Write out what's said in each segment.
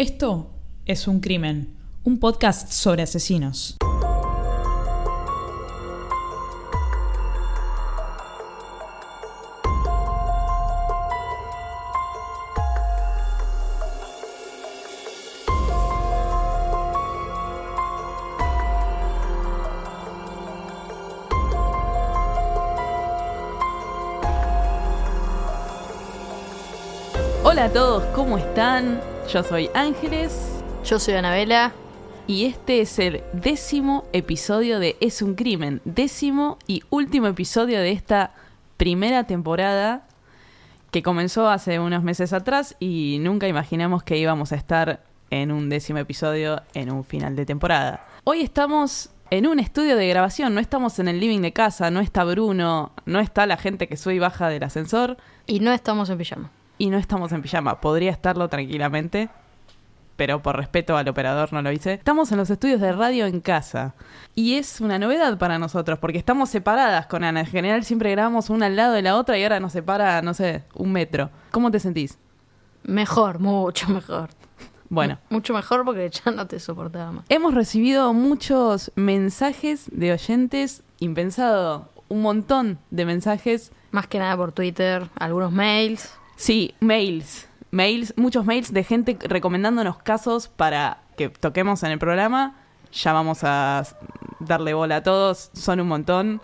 Esto es Un Crimen, un podcast sobre asesinos. Hola a todos, ¿cómo están? Yo soy Ángeles Yo soy Anabela. y este es el décimo episodio de Es un crimen, décimo y último episodio de esta primera temporada que comenzó hace unos meses atrás y nunca imaginamos que íbamos a estar en un décimo episodio en un final de temporada. Hoy estamos en un estudio de grabación, no estamos en el living de casa, no está Bruno, no está la gente que sube y baja del ascensor. Y no estamos en pijama. Y no estamos en pijama. Podría estarlo tranquilamente, pero por respeto al operador no lo hice. Estamos en los estudios de radio en casa. Y es una novedad para nosotros, porque estamos separadas con Ana. En general siempre grabamos una al lado de la otra y ahora nos separa, no sé, un metro. ¿Cómo te sentís? Mejor, mucho mejor. Bueno. Mucho mejor porque ya no te soportaba más. Hemos recibido muchos mensajes de oyentes, impensado, un montón de mensajes. Más que nada por Twitter, algunos mails. Sí, mails. Mails, muchos mails de gente recomendándonos casos para que toquemos en el programa. Ya vamos a darle bola a todos, son un montón.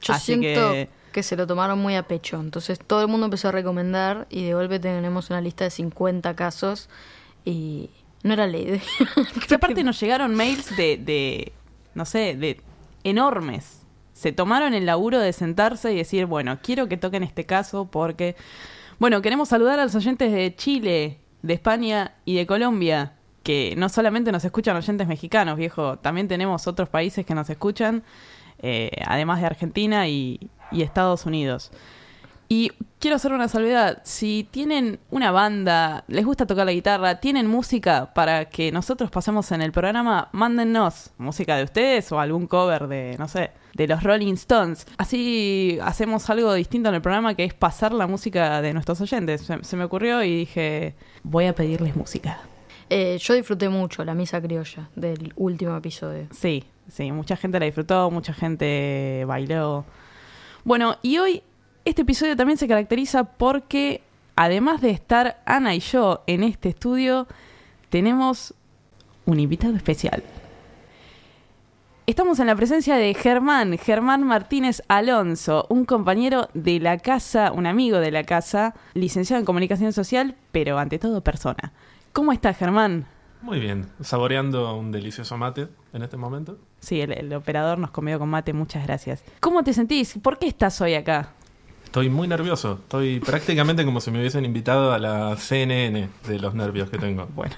Yo Así siento que- que... se lo tomaron muy a pecho. Entonces todo el mundo empezó a recomendar y de golpe tenemos una lista de 50 casos y no era ley. Que aparte nos llegaron mails de, de, no sé, de enormes. Se tomaron el laburo de sentarse y decir, bueno, quiero que toquen este caso porque, bueno, queremos saludar a los oyentes de Chile, de España y de Colombia, que no solamente nos escuchan oyentes mexicanos, viejo, también tenemos otros países que nos escuchan, eh, además de Argentina y, y Estados Unidos. Y quiero hacer una salvedad. Si tienen una banda, les gusta tocar la guitarra, tienen música para que nosotros pasemos en el programa, mándennos música de ustedes o algún cover de, no sé, de los Rolling Stones. Así hacemos algo distinto en el programa que es pasar la música de nuestros oyentes. Se, se me ocurrió y dije, voy a pedirles música. Eh, yo disfruté mucho la misa criolla del último episodio. Sí, sí, mucha gente la disfrutó, mucha gente bailó. Bueno, y hoy este episodio también se caracteriza porque, además de estar Ana y yo en este estudio, tenemos un invitado especial. Estamos en la presencia de Germán, Germán Martínez Alonso, un compañero de la casa, un amigo de la casa, licenciado en comunicación social, pero ante todo persona. ¿Cómo estás, Germán? Muy bien, saboreando un delicioso mate en este momento. Sí, el, el operador nos comió con mate, muchas gracias. ¿Cómo te sentís? ¿Por qué estás hoy acá? Estoy muy nervioso, estoy prácticamente como si me hubiesen invitado a la CNN de los nervios que tengo. Bueno.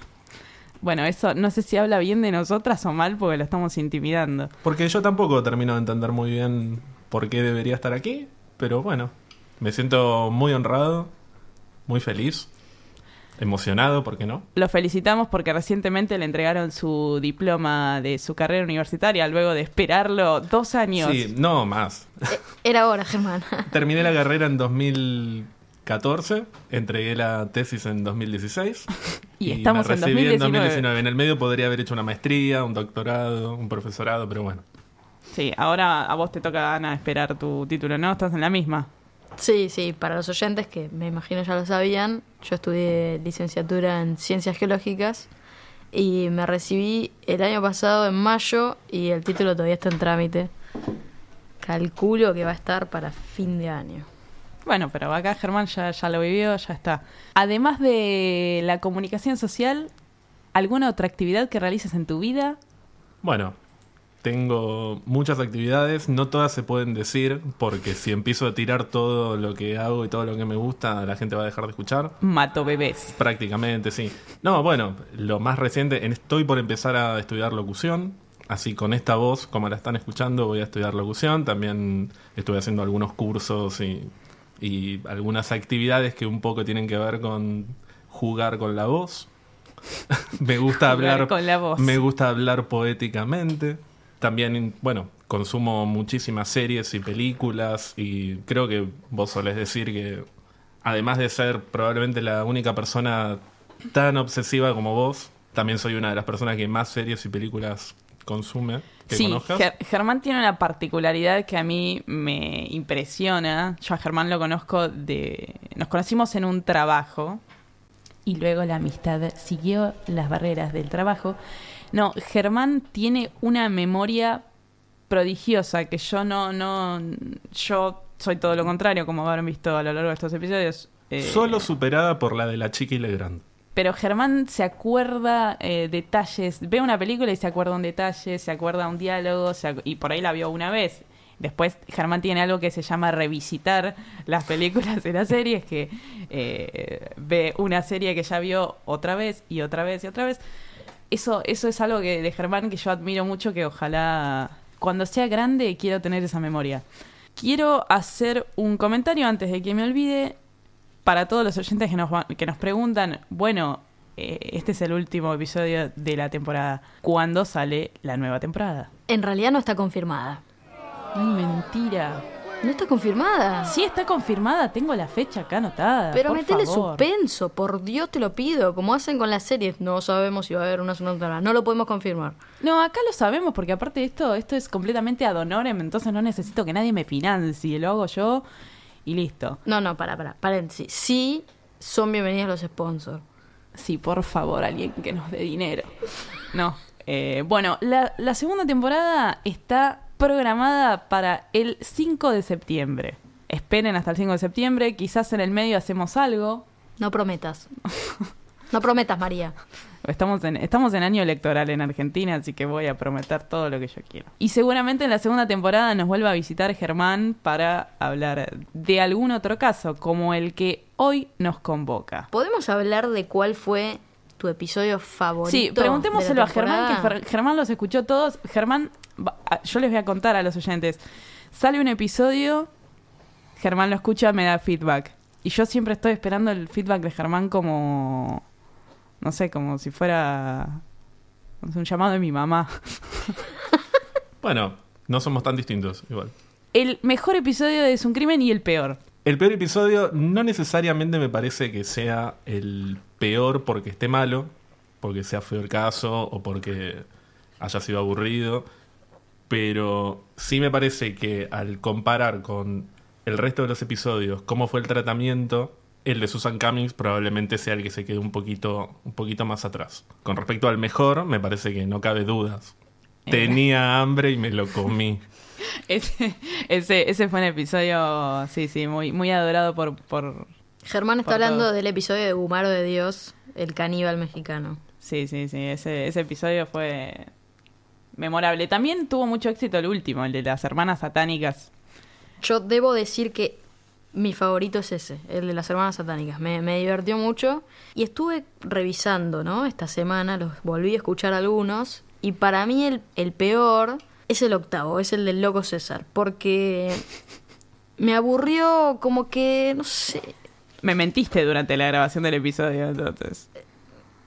Bueno, eso no sé si habla bien de nosotras o mal porque lo estamos intimidando. Porque yo tampoco termino de entender muy bien por qué debería estar aquí, pero bueno, me siento muy honrado, muy feliz, emocionado, ¿por qué no? Lo felicitamos porque recientemente le entregaron su diploma de su carrera universitaria luego de esperarlo dos años. Sí, no más. Eh, Era hora, Germán. Terminé la carrera en 2014, entregué la tesis en 2016 Y estamos me en recibí 2019. 2019. En el medio podría haber hecho una maestría, un doctorado, un profesorado, pero bueno. Sí, ahora a vos te toca, Ana, esperar tu título, ¿no? Estás en la misma. Sí, sí, para los oyentes que me imagino ya lo sabían, yo estudié licenciatura en Ciencias Geológicas y me recibí el año pasado en mayo y el título todavía está en trámite. Calculo que va a estar para fin de año. Bueno, pero acá Germán ya, ya lo vivió, ya está. Además de la comunicación social, ¿alguna otra actividad que realices en tu vida? Bueno, tengo muchas actividades, no todas se pueden decir, porque si empiezo a tirar todo lo que hago y todo lo que me gusta, la gente va a dejar de escuchar. Mato bebés. Prácticamente, sí. No, bueno, lo más reciente, en- estoy por empezar a estudiar locución. Así con esta voz, como la están escuchando, voy a estudiar locución. También estuve haciendo algunos cursos y, y algunas actividades que un poco tienen que ver con jugar con la voz. me gusta hablar con la voz. Me gusta hablar poéticamente. También, bueno, consumo muchísimas series y películas y creo que vos solés decir que además de ser probablemente la única persona tan obsesiva como vos. También soy una de las personas que más series y películas consume que sí, conozcas. Ger- Germán tiene una particularidad que a mí me impresiona. Yo a Germán lo conozco de... Nos conocimos en un trabajo y luego la amistad siguió las barreras del trabajo. No, Germán tiene una memoria prodigiosa que yo no, no, yo soy todo lo contrario, como habrán visto a lo largo de estos episodios. Eh, Solo superada por la de la chica y Legrand. pero Germán se acuerda eh, detalles, ve una película y se acuerda un detalle, se acuerda un diálogo, se y por ahí la vio una vez. Después Germán tiene algo que se llama revisitar las películas y las series, que eh, ve una serie que ya vio otra vez y otra vez y otra vez. Eso, eso es algo que, de Germán que yo admiro mucho, que ojalá cuando sea grande quiero tener esa memoria. Quiero hacer un comentario antes de que me olvide para todos los oyentes que nos, que nos preguntan, bueno, eh, este es el último episodio de la temporada. ¿Cuándo sale la nueva temporada? En realidad no está confirmada. Ay, mentira. No está confirmada. Sí está confirmada, tengo la fecha acá anotada. Pero por metele favor. suspenso, por Dios te lo pido. Como hacen con las series, no sabemos si va a haber una segunda temporada. No lo podemos confirmar. No, acá lo sabemos porque aparte de esto, esto es completamente ad honorem, entonces no necesito que nadie me financie, lo hago yo y listo. No, no, para, para, paréntesis. Sí, son bienvenidos los sponsors. Sí, por favor, alguien que nos dé dinero. No. eh, bueno, la, la segunda temporada está programada para el 5 de septiembre. Esperen hasta el 5 de septiembre, quizás en el medio hacemos algo. No prometas. No prometas, María. Estamos en, estamos en año electoral en Argentina, así que voy a prometer todo lo que yo quiero. Y seguramente en la segunda temporada nos vuelva a visitar Germán para hablar de algún otro caso, como el que hoy nos convoca. ¿Podemos hablar de cuál fue tu episodio favorito? Sí, preguntémoselo a Germán, que Germán los escuchó todos. Germán, va- a- yo les voy a contar a los oyentes. Sale un episodio, Germán lo escucha, me da feedback. Y yo siempre estoy esperando el feedback de Germán como, no sé, como si fuera no sé, un llamado de mi mamá. Bueno, no somos tan distintos, igual. El mejor episodio de Es un crimen y el peor. El peor episodio no necesariamente me parece que sea el peor porque esté malo, porque sea feo el caso o porque haya sido aburrido, pero sí me parece que al comparar con el resto de los episodios cómo fue el tratamiento, el de Susan Cummings probablemente sea el que se quede un poquito, un poquito más atrás. Con respecto al mejor, me parece que no cabe dudas. Tenía hambre y me lo comí. Ese, ese, ese fue un episodio, sí, sí, muy, muy adorado por, por, Germán está Por hablando todo. del episodio de Gumaro de Dios, el caníbal mexicano. Sí, sí, sí, ese, ese episodio fue memorable. También tuvo mucho éxito el último, el de las hermanas satánicas. Yo debo decir que mi favorito es ese, el de las hermanas satánicas. Me, me divirtió mucho y estuve revisando, ¿no? Esta semana, los volví a escuchar algunos y para mí el, el peor es el octavo, es el del loco César, porque me aburrió como que, no sé, Me mentiste durante la grabación del episodio, entonces.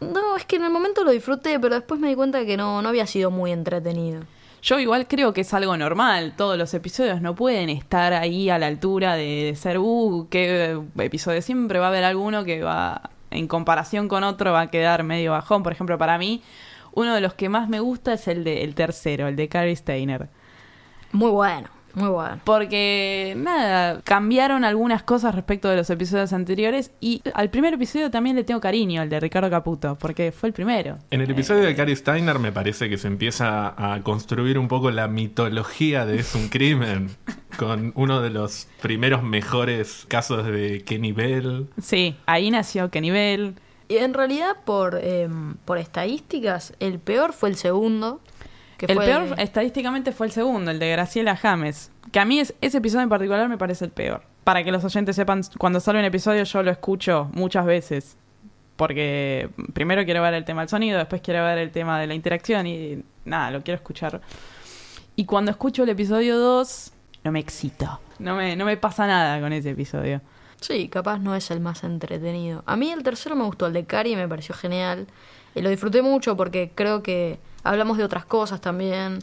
no, es que en el momento lo disfruté, pero después me di cuenta que no, no había sido muy entretenido. Yo igual creo que es algo normal. Todos los episodios no pueden estar ahí a la altura de, de ser, uh, qué episodio. Siempre va a haber alguno que va, en comparación con otro, va a quedar medio bajón. Por ejemplo, para mí, uno de los que más me gusta es el, de, el tercero, el de Carrie Steiner. Muy bueno, muy bueno. Porque, nada, cambiaron algunas cosas respecto de los episodios anteriores. Y al primer episodio también le tengo cariño, el de Ricardo Caputo, porque fue el primero. En el episodio de Cary Steiner me parece que se empieza a construir un poco la mitología de Es un crimen, con uno de los primeros mejores casos de Kenny Bell. Sí, ahí nació Qué nivel. Y en realidad, por, em, por estadísticas, el peor fue el segundo. Que el fue peor estadísticamente fue el segundo, el de Graciela James. Que a mí es, ese episodio en particular me parece el peor. Para que los oyentes sepan, cuando sale un episodio yo lo escucho muchas veces. Porque primero quiero ver el tema del sonido, después quiero ver el tema de la interacción y nada, lo quiero escuchar. Y cuando escucho el episodio 2, no me excito. No me, no me pasa nada con ese episodio. Sí, capaz no es el más entretenido. A mí el tercero me gustó, el de Cari me pareció genial. Y lo disfruté mucho porque creo que hablamos de otras cosas también.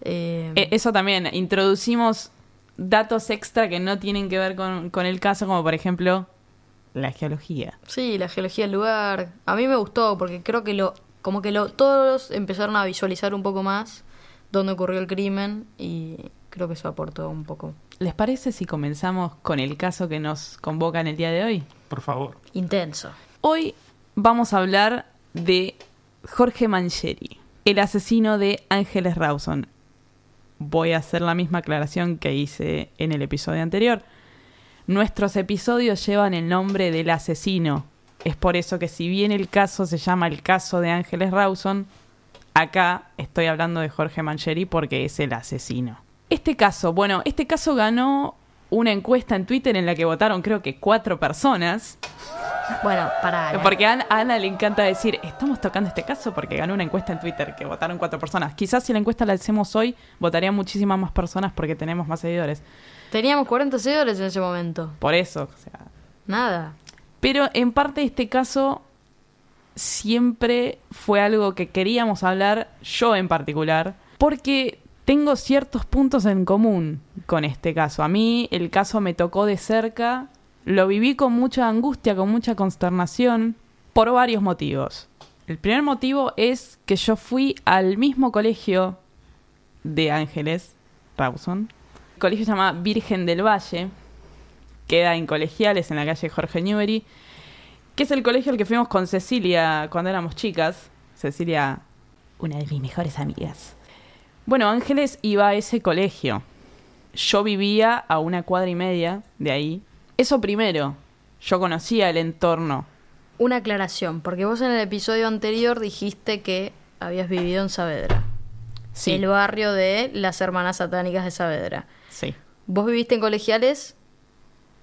Eh, Eh, eso también, introducimos datos extra que no tienen que ver con, con el caso, como por ejemplo la geología. Sí, la geología del lugar. A mí me gustó porque creo que lo, como que lo, todos empezaron a visualizar un poco más dónde ocurrió el crimen y creo que eso aportó un poco. ¿Les parece si comenzamos con el caso que nos convoca en el día de hoy? Por favor. Intenso. Hoy vamos a hablar de Jorge Mancheri, el asesino de Ángeles Rawson. Voy a hacer la misma aclaración que hice en el episodio anterior. Nuestros episodios llevan el nombre del asesino. Es por eso que si bien el caso se llama el caso de Ángeles Rawson, acá estoy hablando de Jorge Mancheri porque es el asesino. Este caso, bueno, este caso ganó una encuesta en Twitter en la que votaron creo que cuatro personas. Bueno, para. Porque a Ana, a Ana le encanta decir, estamos tocando este caso porque ganó una encuesta en Twitter que votaron cuatro personas. Quizás si la encuesta la hacemos hoy, votarían muchísimas más personas porque tenemos más seguidores. Teníamos 40 seguidores en ese momento. Por eso, o sea. Nada. Pero en parte este caso siempre fue algo que queríamos hablar, yo en particular, porque tengo ciertos puntos en común con este caso. A mí el caso me tocó de cerca, lo viví con mucha angustia, con mucha consternación, por varios motivos. El primer motivo es que yo fui al mismo colegio de Ángeles, Rawson. El colegio se llama Virgen del Valle, queda en Colegiales, en la calle Jorge Newbery, que es el colegio al que fuimos con Cecilia cuando éramos chicas. Cecilia, una de mis mejores amigas. Bueno, Ángeles iba a ese colegio. Yo vivía a una cuadra y media de ahí. Eso primero, yo conocía el entorno. Una aclaración, porque vos en el episodio anterior dijiste que habías vivido en Saavedra. Sí, El barrio de las hermanas satánicas de Saavedra. sí. Vos viviste en colegiales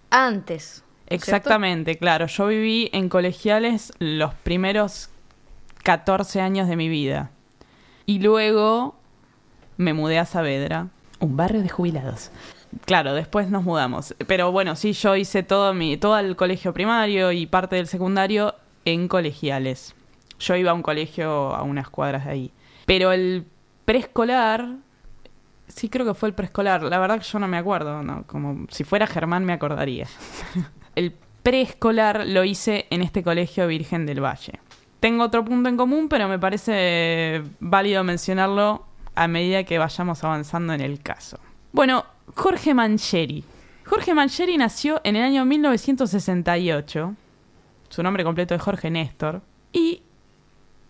antes. Exactamente, claro. Yo viví en colegiales los primeros 14 años de mi vida. Y luego me mudé a Saavedra, un barrio de jubilados. Claro, después nos mudamos. Pero bueno, sí, yo hice todo, mi, todo el colegio primario y parte del secundario en colegiales. Yo iba a un colegio a unas cuadras de ahí. Pero el preescolar, sí creo que fue el preescolar. La verdad que yo no me acuerdo, ¿no? Como si fuera Germán me acordaría. el preescolar lo hice en este colegio Virgen del Valle. Tengo otro punto en común, pero me parece válido mencionarlo a medida que vayamos avanzando en el caso. Bueno, Jorge Mancheri. Jorge Mancheri nació en el año 1968. Su nombre completo es Jorge Néstor. Y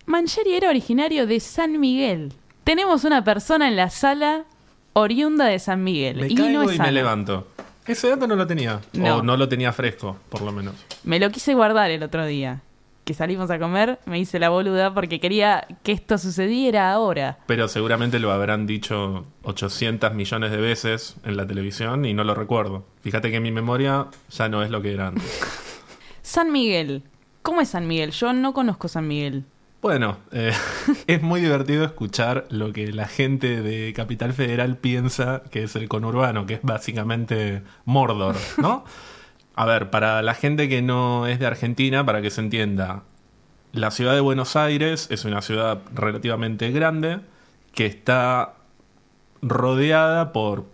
Mancheri era originario de San Miguel. Tenemos una persona en la sala oriunda de San Miguel. Me y caigo no es y me levanto. Ese dato no lo tenía. No. O no lo tenía fresco, por lo menos. Me lo quise guardar el otro día. Que salimos a comer, me hice la boluda porque quería que esto sucediera ahora. Pero seguramente lo habrán dicho 800 millones de veces en la televisión y no lo recuerdo. Fíjate que mi memoria ya no es lo que era antes. San Miguel. ¿Cómo es San Miguel? Yo no conozco San Miguel. Bueno, eh, es muy divertido escuchar lo que la gente de Capital Federal piensa que es el conurbano, que es básicamente Mordor, ¿no? A ver, para la gente que no es de Argentina, para que se entienda, la ciudad de Buenos Aires es una ciudad relativamente grande que está rodeada por,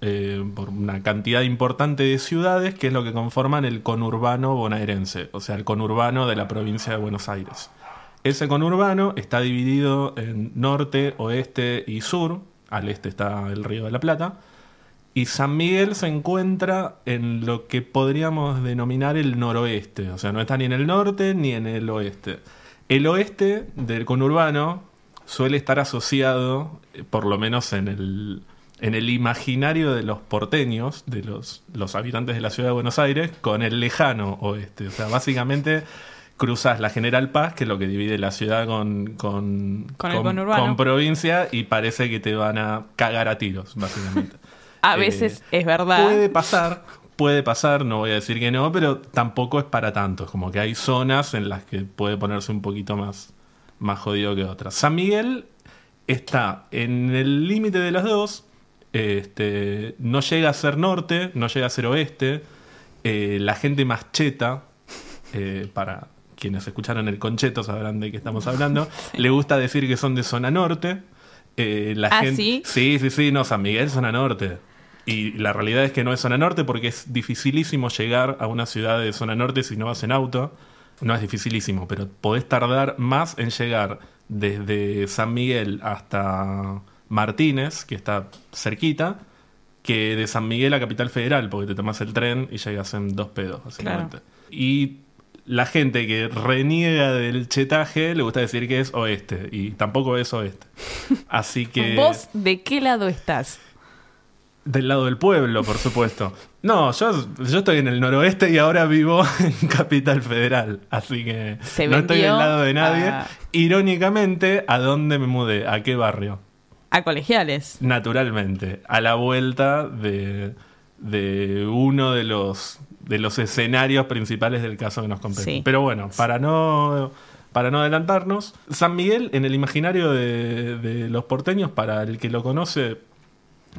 eh, por una cantidad importante de ciudades que es lo que conforman el conurbano bonaerense, o sea, el conurbano de la provincia de Buenos Aires. Ese conurbano está dividido en norte, oeste y sur. Al este está el Río de la Plata. Y San Miguel se encuentra en lo que podríamos denominar el noroeste. O sea, no está ni en el norte ni en el oeste. El oeste del conurbano suele estar asociado, eh, por lo menos en el, en el imaginario de los porteños, de los, los habitantes de la ciudad de Buenos Aires, con el lejano oeste. O sea, básicamente cruzas la General Paz, que es lo que divide la ciudad con, con, Con con provincia, y parece que te van a cagar a tiros, básicamente. A Eh, veces es verdad. Puede pasar, puede pasar, no voy a decir que no, pero tampoco es para tanto. Es como que hay zonas en las que puede ponerse un poquito más, más jodido que otras. San Miguel está en el límite de las dos. Este, no llega a ser norte, no llega a ser oeste. Eh, la gente más cheta, eh, para quienes escucharon el concheto sabrán de qué estamos hablando, le gusta decir que son de zona norte. Eh, la ¿Ah, gente, sí? Sí, sí, sí, no, San Miguel, zona norte. Y la realidad es que no es zona norte porque es dificilísimo llegar a una ciudad de zona norte si no vas en auto. No es dificilísimo, pero podés tardar más en llegar desde San Miguel hasta Martínez, que está cerquita, que de San Miguel a Capital Federal, porque te tomas el tren y llegas en dos pedos, básicamente. Y la gente que reniega del chetaje le gusta decir que es oeste, y tampoco es oeste. Así que... ¿Vos de qué lado estás? Del lado del pueblo, por supuesto. No, yo, yo estoy en el noroeste y ahora vivo en Capital Federal. Así que Se no estoy del lado de nadie. a- Irónicamente, ¿a dónde me mudé? ¿A qué barrio? A colegiales. Naturalmente, a la vuelta de, de uno de los, de los escenarios principales del caso que nos compete. Sí. Pero bueno, para no, para no adelantarnos, San Miguel en el imaginario de, de los porteños, para el que lo conoce,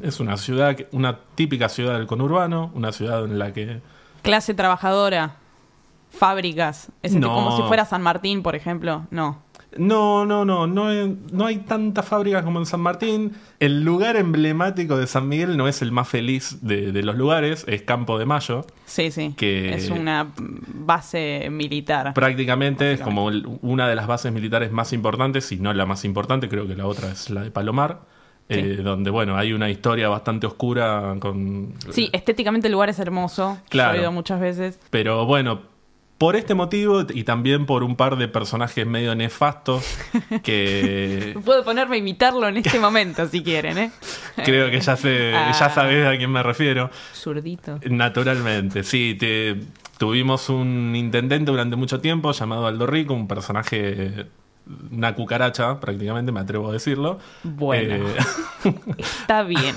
es una ciudad, una típica ciudad del conurbano, una ciudad en la que Clase trabajadora. Fábricas. No. como si fuera San Martín, por ejemplo. No. No, no, no, no, hay- no hay tantas fábricas como en San Martín. El lugar emblemático de San Miguel no es el más feliz de, de los lugares, es Campo de Mayo. Sí, sí. Que- Es una base militar. Prácticamente es como una de las bases militares más importantes, si no la más importante, creo que la otra es la de Palomar, eh, donde, bueno, hay una historia bastante oscura con... Sí, estéticamente el lugar es hermoso. Claro. Yo he ido muchas veces. Pero bueno, por este motivo y también por un par de personajes medio nefastos que... Puedo ponerme a imitarlo en este momento, si quieren, ¿eh? Creo que ya, sé, Ah. ya sabes a quién me refiero. Zurdito. Naturalmente, sí. te- tuvimos un intendente durante mucho tiempo llamado Aldo Rico, un personaje, una cucaracha prácticamente, me atrevo a decirlo. Bueno. Eh, Está bien.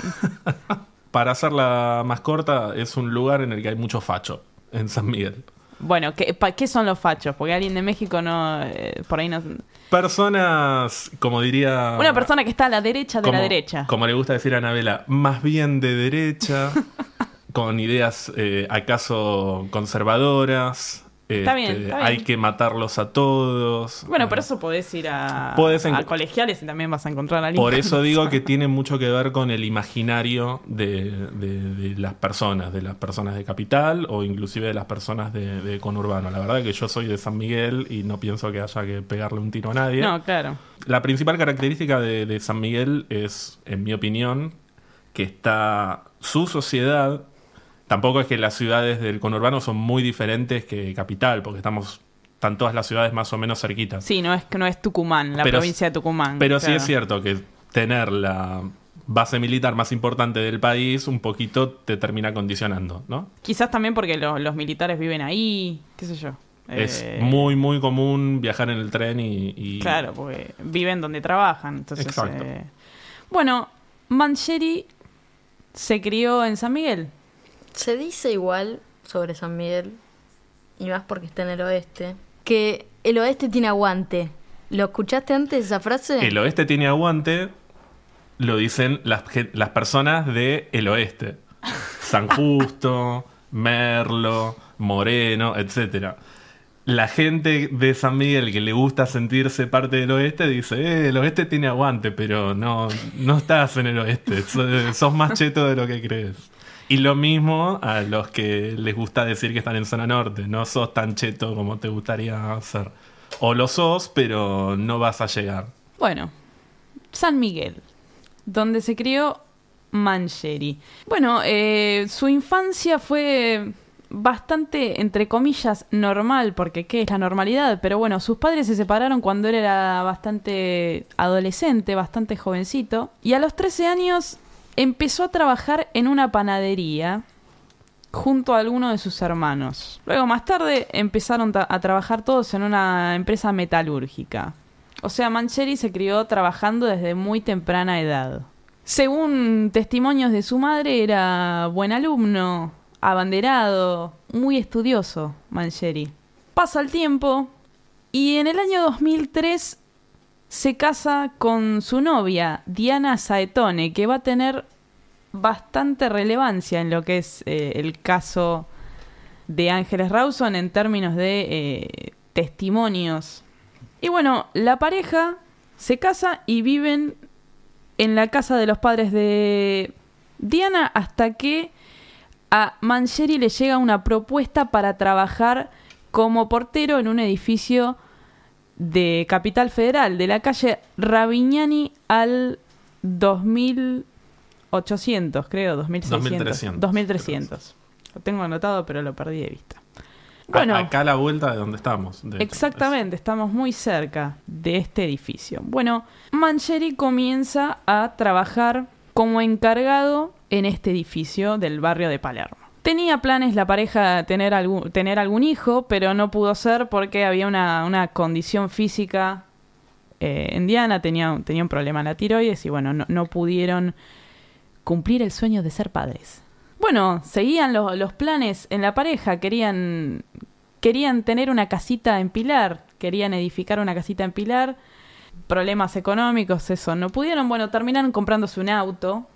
para hacerla más corta, es un lugar en el que hay mucho facho, en San Miguel. Bueno, ¿qué, pa- ¿qué son los fachos? Porque alguien de México no. eh, por ahí no. Personas, como diría... Una persona que está a la derecha de como, la derecha. Como le gusta decir a Anabela, más bien de derecha, con ideas eh, acaso conservadoras. Está bien, este, está bien. Hay que matarlos a todos. Bueno, por eso podés ir a, Podés enco- a colegiales y también vas a encontrar a alguien. Por eso digo que tiene mucho que ver con el imaginario de, de- de las personas, de las personas de capital o inclusive de las personas de, de conurbano. La verdad que yo soy de San Miguel y no pienso que haya que pegarle un tiro a nadie. No, claro. La principal característica de, de San Miguel es, en mi opinión, que está su sociedad. Tampoco es que las ciudades del conurbano son muy diferentes que capital, porque estamos están todas las ciudades más o menos cerquitas. Sí, no es que no es Tucumán, la Pero- provincia de Tucumán. Pero sí es cierto que tener la base militar más importante del país un poquito te termina condicionando, ¿no? Quizás también porque lo- los militares viven ahí, qué sé yo. Es Eh, muy, muy común viajar en el tren y... y- Claro, porque viven donde trabajan. Entonces, Exacto. eh, Bueno, Mancheri se crió en San Miguel. Se dice igual sobre San Miguel, y más porque está en el oeste, que el oeste tiene aguante. ¿Lo escuchaste antes esa frase? El oeste tiene aguante, lo dicen las, las personas del el oeste. San Justo, Merlo, Moreno, etcétera. La gente de San Miguel que le gusta sentirse parte del oeste dice, eh, el oeste tiene aguante, pero no, no estás en el oeste, so- sos más cheto de lo que crees. Y lo mismo a los que les gusta decir que están en zona norte, no sos tan cheto como te gustaría ser. O lo sos, pero no vas a llegar. Bueno, San Miguel, donde se crió Mancheri. Bueno, eh, su infancia fue bastante, entre comillas, normal, porque ¿qué es la normalidad? Pero bueno, sus padres se separaron cuando él era bastante adolescente, bastante jovencito, y a los 13 años empezó a trabajar en una panadería junto a alguno de sus hermanos. Luego, más tarde, empezaron a trabajar todos en una empresa metalúrgica. O sea, Mancheri se crió trabajando desde muy temprana edad. Según testimonios de su madre, era buen alumno, abanderado, muy estudioso, Mancheri. Pasa el tiempo y en el año 2003 se casa con su novia, Diana Saetone, que va a tener bastante relevancia en lo que es eh, el caso de Ángeles Rawson en términos de eh, testimonios. Y bueno, la pareja se casa y viven en la casa de los padres de Diana hasta que a Mancheri le llega una propuesta para trabajar como portero en un edificio de Capital Federal, de la calle Ravignani al 2800, creo, 2600. 2300. 2300. Lo tengo anotado, pero lo perdí de vista. Bueno, acá a la vuelta de donde estamos. de hecho. Exactamente, estamos muy cerca de este edificio. Bueno, Mancheri comienza a trabajar como encargado en este edificio del barrio de Palermo. Tenía planes la pareja tener algún, tener algún hijo, pero no pudo ser porque había una, una condición física eh, en Diana, tenía, tenía un problema en la tiroides y bueno, no, no pudieron cumplir el sueño de ser padres. Bueno, seguían lo- los planes en la pareja, querían, querían tener una casita en Pilar, querían edificar una casita en Pilar, problemas económicos, eso, no pudieron, bueno, terminaron comprándose un auto,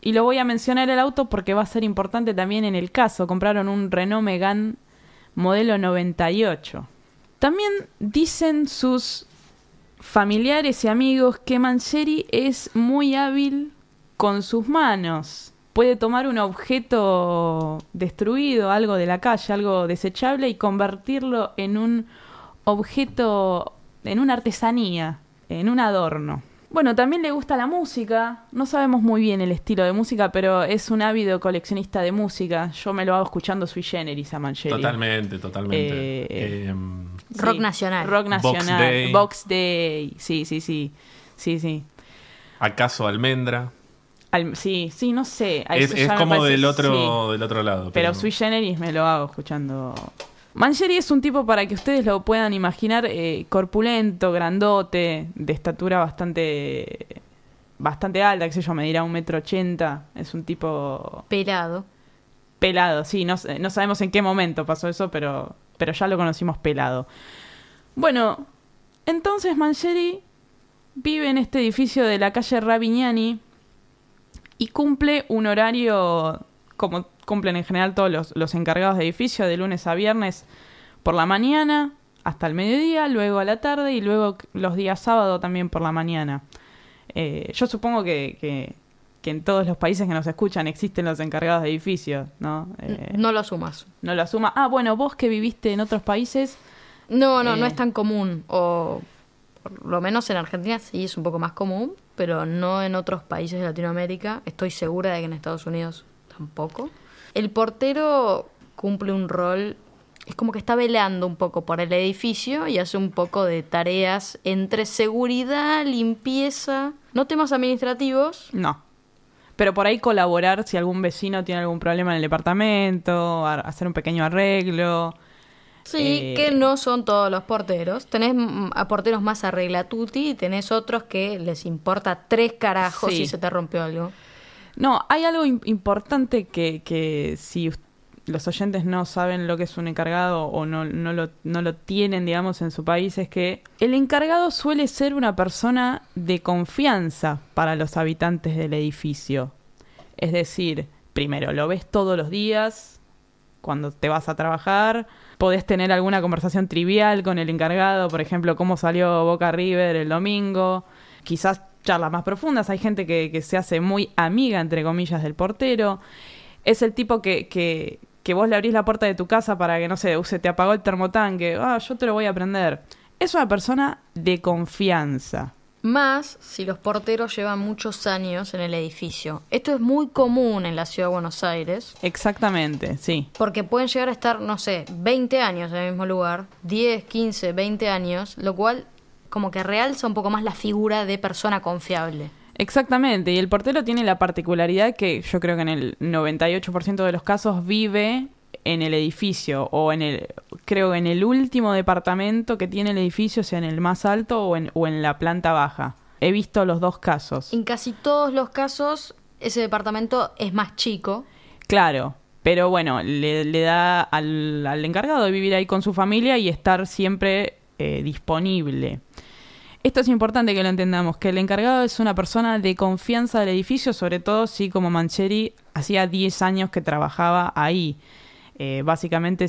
y lo voy a mencionar el auto porque va a ser importante también en el caso, compraron un Renault Megane modelo 98. También dicen sus familiares y amigos que Mancheri es muy hábil con sus manos. Puede tomar un objeto destruido, algo de la calle, algo desechable y convertirlo en un objeto, en una artesanía, en un adorno. Bueno, también le gusta la música. No sabemos muy bien el estilo de música, pero es un ávido coleccionista de música. Yo me lo hago escuchando sui generis a Mancheri. Totalmente, totalmente. Eh, Em, Rock nacional. Rock Box nacional. Day. Box Day. Sí, sí, sí. Sí, sí. ¿Acaso Almendra? Al- sí, sí, no sé. Es, como parece- del otro, sí. del otro lado. Pero sui generis me lo hago escuchando. Mancheri es un tipo, para que ustedes lo puedan imaginar, eh, corpulento, grandote, de estatura bastante bastante alta, qué sé yo, medirá un metro ochenta. Es un tipo Pelado. pelado, sí, no, no sabemos en qué momento pasó eso, pero, pero ya lo conocimos pelado. Bueno, entonces Mancheri vive en este edificio de la calle Ravignani y cumple un horario como cumplen en general todos los, los encargados de edificio, de lunes a viernes por la mañana hasta el mediodía, luego a la tarde y luego los días sábado también por la mañana. Eh, yo supongo que, que, que en todos los países que nos escuchan existen los encargados de edificios, ¿no? Eh, No lo sumas. no lo asuma. Ah, bueno, vos que viviste en otros países, No, no, no Eh. es tan común. O por lo menos en Argentina sí es un poco más común, pero no en otros países de Latinoamérica. Estoy segura de que en Estados Unidos tampoco. El portero cumple un rol, es como que está velando un poco por el edificio y hace un poco de tareas entre seguridad, limpieza, no temas administrativos. no. Pero por ahí colaborar si algún vecino tiene algún problema en el departamento, hacer un pequeño arreglo. Sí, Eh, que no son todos los porteros. Tenés mm, a porteros más arreglatuti y tenés otros que les importa tres carajos Sí. si se te rompió algo. No, hay algo im- importante que, que si los oyentes no saben lo que es un encargado o no, no, lo, no lo tienen, digamos, en su país, es que el encargado suele ser una persona de confianza para los habitantes del edificio. Es decir, primero, lo ves todos los días cuando te vas a trabajar, podés tener alguna conversación trivial con el encargado, por ejemplo, cómo salió Boca River el domingo, quizás charlas más profundas, hay gente que, que se hace muy amiga, entre comillas, del portero, es el tipo que, que, que vos le abrís la puerta de tu casa para que, no sé, se te apagó el termotanque, ah, yo te lo voy a prender. Es una persona de confianza. Más si los porteros llevan muchos años en el edificio. Esto es muy común en la ciudad de Buenos Aires. Exactamente, sí. Porque pueden llegar a estar, no sé, 20 años en el mismo lugar, 10, 15, 20 años, lo cual como que realza un poco más la figura de persona confiable. Exactamente, y el portero tiene la particularidad que yo creo que en el 98% de los casos vive en el edificio o en el creo en el último departamento que tiene el edificio, sea en el más alto o en, o en la planta baja. He visto los dos casos. En casi todos los casos, ese departamento es más chico. Claro, pero bueno, le, le da al, al encargado de vivir ahí con su familia y estar siempre eh, disponible. Esto es importante que lo entendamos, que el encargado es una persona de confianza del edificio, sobre todo si como Mancheri hacía 10 años que trabajaba ahí. Eh, básicamente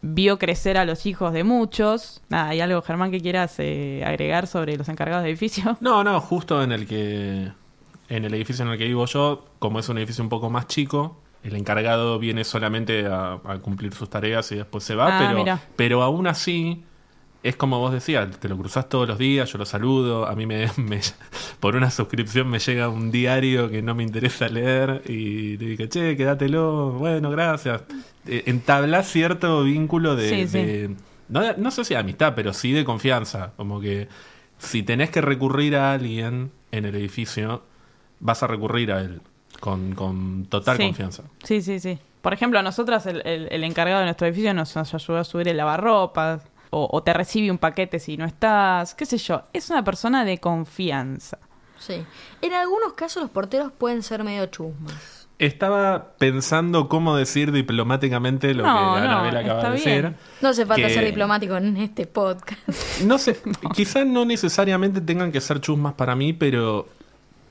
vio crecer a los hijos de muchos. Nada, ¿Hay algo, Germán, que quieras eh, agregar sobre los encargados de edificio? No, no, justo en el que en el edificio en el que vivo yo, como es un edificio un poco más chico, el encargado viene solamente a, a cumplir sus tareas y después se va, Ah, pero, mira. pero aún así es como vos decías, te lo cruzás todos los días, yo lo saludo, a mí me, me- por una suscripción me llega un diario que no me interesa leer y le dije, che, quédatelo, bueno, gracias. Eh, entablás cierto vínculo de... Sí, sí. de- no, no sé si de amistad, pero sí de confianza, como que si tenés que recurrir a alguien en el edificio, vas a recurrir a él con, con total Sí. confianza. Sí, sí, sí. Por ejemplo, a nosotras el, el- el encargado de nuestro edificio nos, nos ayudó a subir el lavarropas o, o te recibe un paquete si no estás, qué sé yo. Es una persona de confianza. Sí. En algunos casos los porteros pueden ser medio chusmas. Estaba pensando cómo decir diplomáticamente lo No, que no, Anabel acaba está de decir. bien. No hace falta Que- ser diplomático en este podcast. No sé, quizás no necesariamente tengan que ser chusmas para mí, pero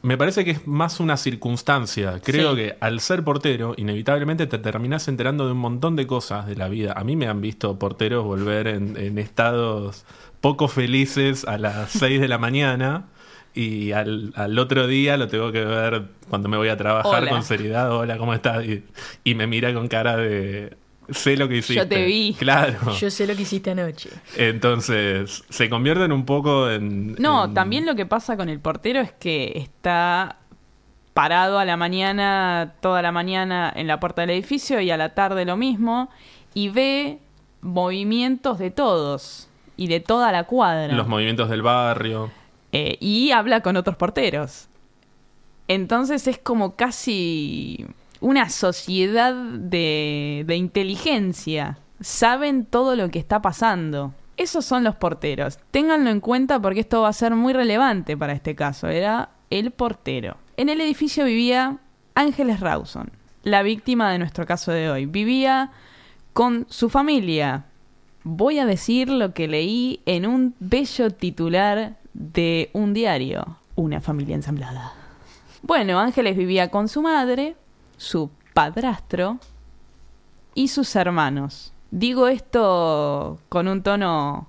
me parece que es más una circunstancia. Creo Sí. que al ser portero, inevitablemente te terminás enterando de un montón de cosas de la vida. A mí me han visto porteros volver en, en estados poco felices a las 6 de la mañana. Y al, al otro día lo tengo que ver cuando me voy a trabajar Hola. con seriedad. Hola, ¿cómo estás? Y, y me mira con cara de... Sé lo que hiciste. te vi. Claro. Yo sé lo que hiciste anoche. Entonces, se convierten un poco en... No, en- también lo que pasa con el portero es que está parado a la mañana, toda la mañana en la puerta del edificio y a la tarde lo mismo y ve movimientos de todos y de toda la cuadra. Los movimientos del barrio. Eh, y habla con otros porteros. Entonces es como casi una sociedad de, de inteligencia. Saben todo lo que está pasando. Esos son los porteros. Ténganlo en cuenta porque esto va a ser muy relevante para este caso. Era el portero. En el edificio vivía Ángeles Rawson, la víctima de nuestro caso de hoy. Vivía con su familia. Voy a decir lo que leí en un bello titular de un diario. Una familia ensamblada. Bueno, Ángeles vivía con su madre, su padrastro y sus hermanos. Digo esto con un tono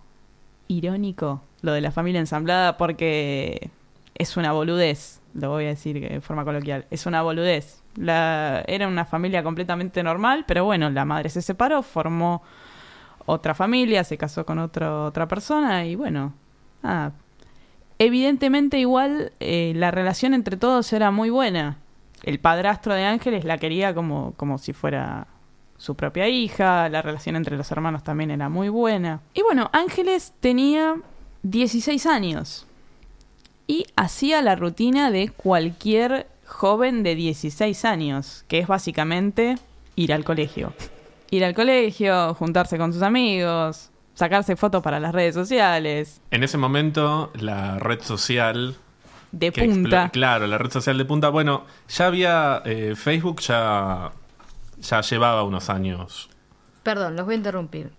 irónico, lo de la familia ensamblada, porque es una boludez, lo voy a decir de forma coloquial, es una boludez. La, era una familia completamente normal, pero bueno, la madre se separó, formó otra familia, se casó con otro- otra persona y bueno. Evidentemente igual eh, la relación entre todos era muy buena. El padrastro de Ángeles la quería como, como si fuera su propia hija, la relación entre los hermanos también era muy buena. Y bueno, Ángeles tenía 16 años y hacía la rutina de cualquier joven de 16 años, que es básicamente ir al colegio. Ir al colegio, juntarse con sus amigos, sacarse fotos para las redes sociales, En ese momento, la red social... de punta. Claro, la red social de punta. Bueno, ya había... eh, Facebook ya, ya llevaba unos años. Perdón, los voy a interrumpir.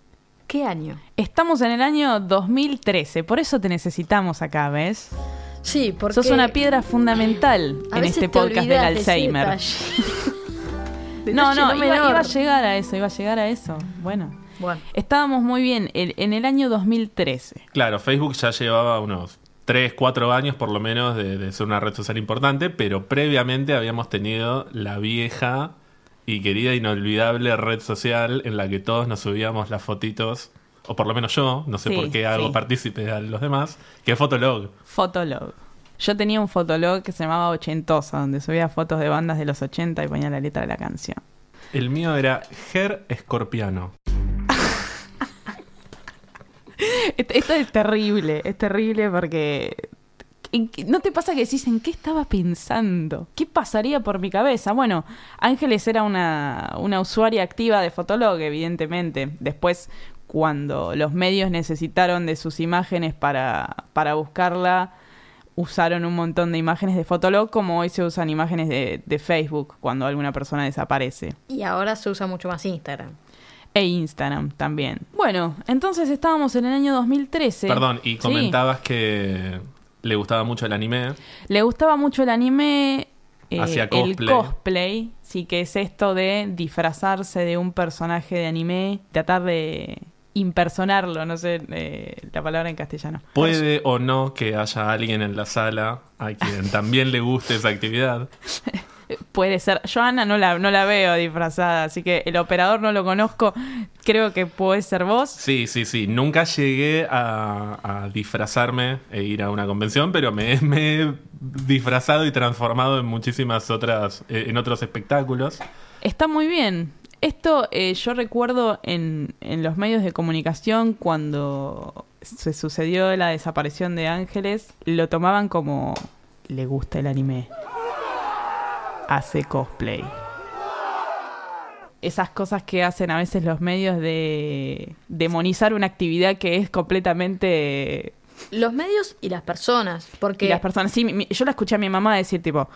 ¿Qué año? Estamos en el año 2013, por eso te necesitamos acá, ¿ves? Sí, porque... Sos una piedra fundamental a en este te podcast del de Alzheimer. No, no, iba, iba a llegar a eso, iba a llegar a eso. Bueno, Bueno, estábamos muy bien el- en el año 2013. Claro, Facebook ya llevaba unos 3, 4 años por lo menos de, de ser una red social importante, pero previamente habíamos tenido la vieja y querida inolvidable red social en la que todos nos subíamos las fotitos, o por lo menos yo, no sé Sí, por qué hago sí. partícipe a los demás, que es Fotolog. Fotolog. Yo tenía un fotolog que se llamaba Ochentosa, donde subía fotos de bandas de los 80 y ponía la letra de la canción. El mío era Ger Escorpiano. Esto es terrible, es terrible porque... ¿en qué- ¿No te pasa que decís en qué estaba pensando? ¿Qué pasaría por mi cabeza? Bueno, Ángeles era una, una usuaria activa de Fotolog, evidentemente. Después, cuando los medios necesitaron de sus imágenes para, para buscarla, usaron un montón de imágenes de Fotolog como hoy se usan imágenes de, de Facebook cuando alguna persona desaparece. y ahora se usa mucho más Instagram. E Instagram también. Bueno, entonces estábamos en el año 2013. Perdón, y Sí. comentabas que le gustaba mucho el anime. Le gustaba mucho el anime, eh, Hacía el cosplay. cosplay, sí que es esto de disfrazarse de un personaje de anime, tratar de, impersonarlo, no sé eh, la palabra en castellano. Puede o no que haya alguien en la sala a quien también le guste esa actividad. Puede ser. Yo a Ana no la, no la veo disfrazada, así que el operador no lo conozco. Creo que puede ser vos. Sí, sí, sí. Nunca llegué a, a disfrazarme e ir a una convención, pero me, me he disfrazado y transformado en muchísimas otras, eh, en otros espectáculos. Está muy bien. Esto eh, yo recuerdo en, en los medios de comunicación cuando se sucedió la desaparición de Ángeles, lo tomaban como le gusta el anime. Hace cosplay. Esas cosas que hacen a veces los medios de demonizar una actividad que es completamente... Los medios y las personas, porque Y las personas, sí, mi- yo la escuché a mi mamá decir tipo,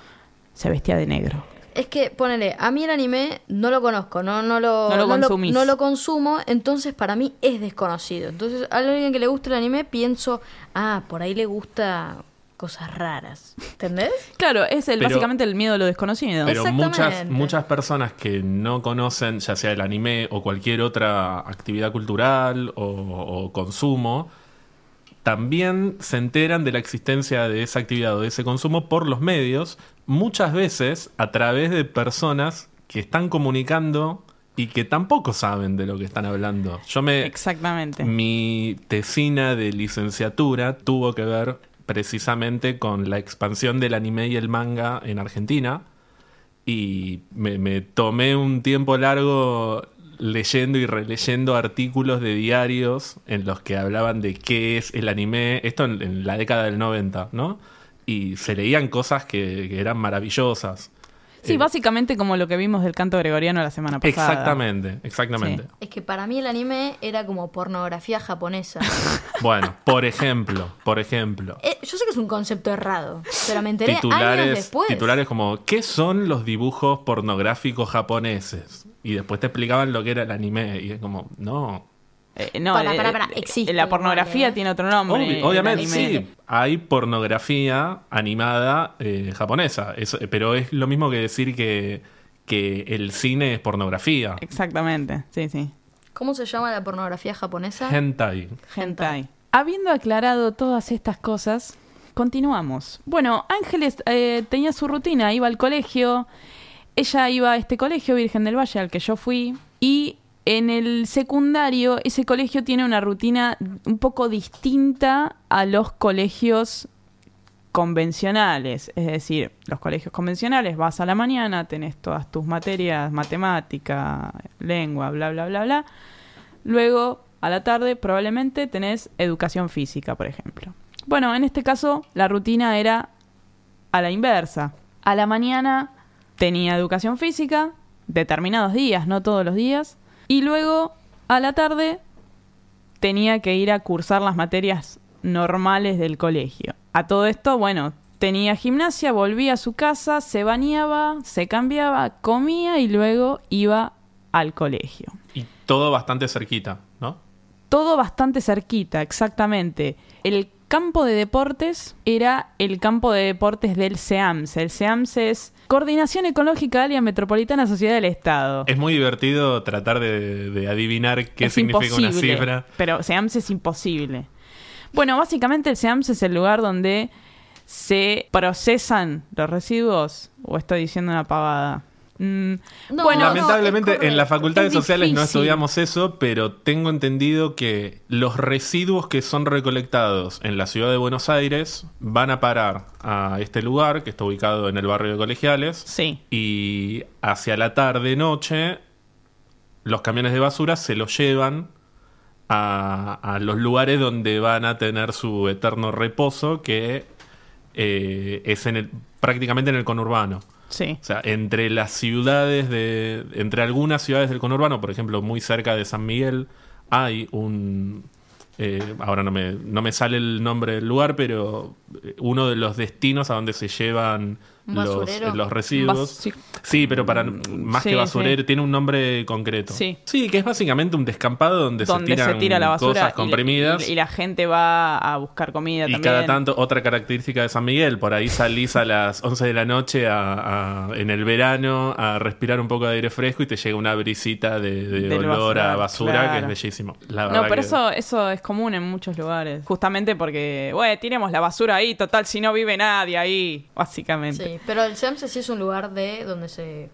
se vestía de negro. es que, ponele, a mí el anime no lo conozco, no, no lo, No lo consumís. no lo consumo, entonces para mí es desconocido. Entonces, a alguien que le gusta el anime, pienso, ah, por ahí le gusta cosas raras. ¿Entendés? Claro, es el, Pero- básicamente el miedo a lo desconocido. Pero muchas, muchas personas que no conocen, ya sea el anime o cualquier otra actividad cultural o, o consumo, también se enteran de la existencia de esa actividad o de ese consumo por los medios, muchas veces a través de personas que están comunicando y que tampoco saben de lo que están hablando. Yo me, Exactamente. mi tesina de licenciatura tuvo que ver precisamente con la expansión del anime y el manga en Argentina. Y me, tomé un tiempo largo leyendo y releyendo artículos de diarios en los que hablaban de qué es el anime, esto en, la década del 90, ¿no? Y se leían cosas que eran maravillosas. Sí, Eh, básicamente como lo que vimos del canto gregoriano la semana pasada. Exactamente, exactamente. Sí. Es que para mí el anime era como pornografía japonesa. Bueno, por ejemplo, por ejemplo. Eh, yo sé que es un concepto errado, pero me enteré años titulares, después. titulares como ¿qué son los dibujos pornográficos japoneses? Y después te explicaban lo que era el anime y es como, no. Eh, no, Pará, eh, pará, pará, eh, existe La igual, pornografía eh. tiene otro nombre. Obvi- obviamente, sí, hay pornografía animada eh, japonesa, eso- pero es lo mismo que decir que, que el cine es pornografía. Exactamente, sí, sí. ¿Cómo se llama la pornografía japonesa? Hentai. Hentai. Habiendo aclarado todas estas cosas, continuamos. Bueno, Ángeles eh, tenía su rutina, iba al colegio, ella iba a este colegio, Virgen del Valle, al que yo fui, y en el secundario ese colegio tiene una rutina un poco distinta a los colegios convencionales, es decir, los colegios convencionales vas a la mañana, tenés todas tus materias, matemática, lengua, bla, bla, bla, bla. Luego, a la tarde, probablemente tenés educación física, por ejemplo. Bueno, en este caso, la rutina era a la inversa. A la mañana tenía educación física, determinados días, no todos los días. Y luego, a la tarde, tenía que ir a cursar las materias normales del colegio. A todo esto, bueno, tenía gimnasia, volvía a su casa, se bañaba, se cambiaba, comía y luego iba al colegio. Y todo bastante cerquita, ¿no? Todo bastante cerquita, exactamente. El campo de deportes era el campo de deportes del SEAMS. El SEAMS es Coordinación Ecológica Área Metropolitana Sociedad del Estado. Es muy divertido tratar de, de adivinar qué Es significa una cifra. Pero SEAMS es imposible. Bueno, básicamente el SEAMS es el lugar donde se procesan los residuos. ¿O estoy diciendo una pavada? Mm, No, bueno, no, Lamentablemente en las facultades Es sociales no estudiamos eso, pero tengo entendido que los residuos que son recolectados en la ciudad de Buenos Aires van a parar a este lugar que está ubicado en el barrio de Colegiales sí. y hacia la tarde noche los camiones de basura se los llevan a, a los lugares donde van a tener su eterno reposo que eh, es en el, prácticamente en el conurbano. Sí. O sea, entre las ciudades de. Entre algunas ciudades del conurbano, por ejemplo, muy cerca de San Miguel, hay un. eh, ahora no me, no me sale el nombre del lugar, pero eh, uno de los destinos a donde se llevan los, residuos. Bas- sí. Sí, pero para más Sí, que basurero, sí. tiene un nombre concreto. Sí. Sí, que es básicamente un descampado donde, donde se tiran se tira la basura cosas comprimidas. y, y la gente va a buscar comida Y también. cada tanto, otra característica de San Miguel, por ahí salís a las 11 de la noche a- a- en el verano a respirar un poco de aire fresco y te llega una brisita de, olor a basura que es bellísimo. La No, verdad pero que- eso, eso es común en muchos lugares. Justamente porque, bueno, tiremos la basura ahí, total, si no vive nadie ahí, básicamente. Sí, pero el SEMSE sí es un lugar de donde se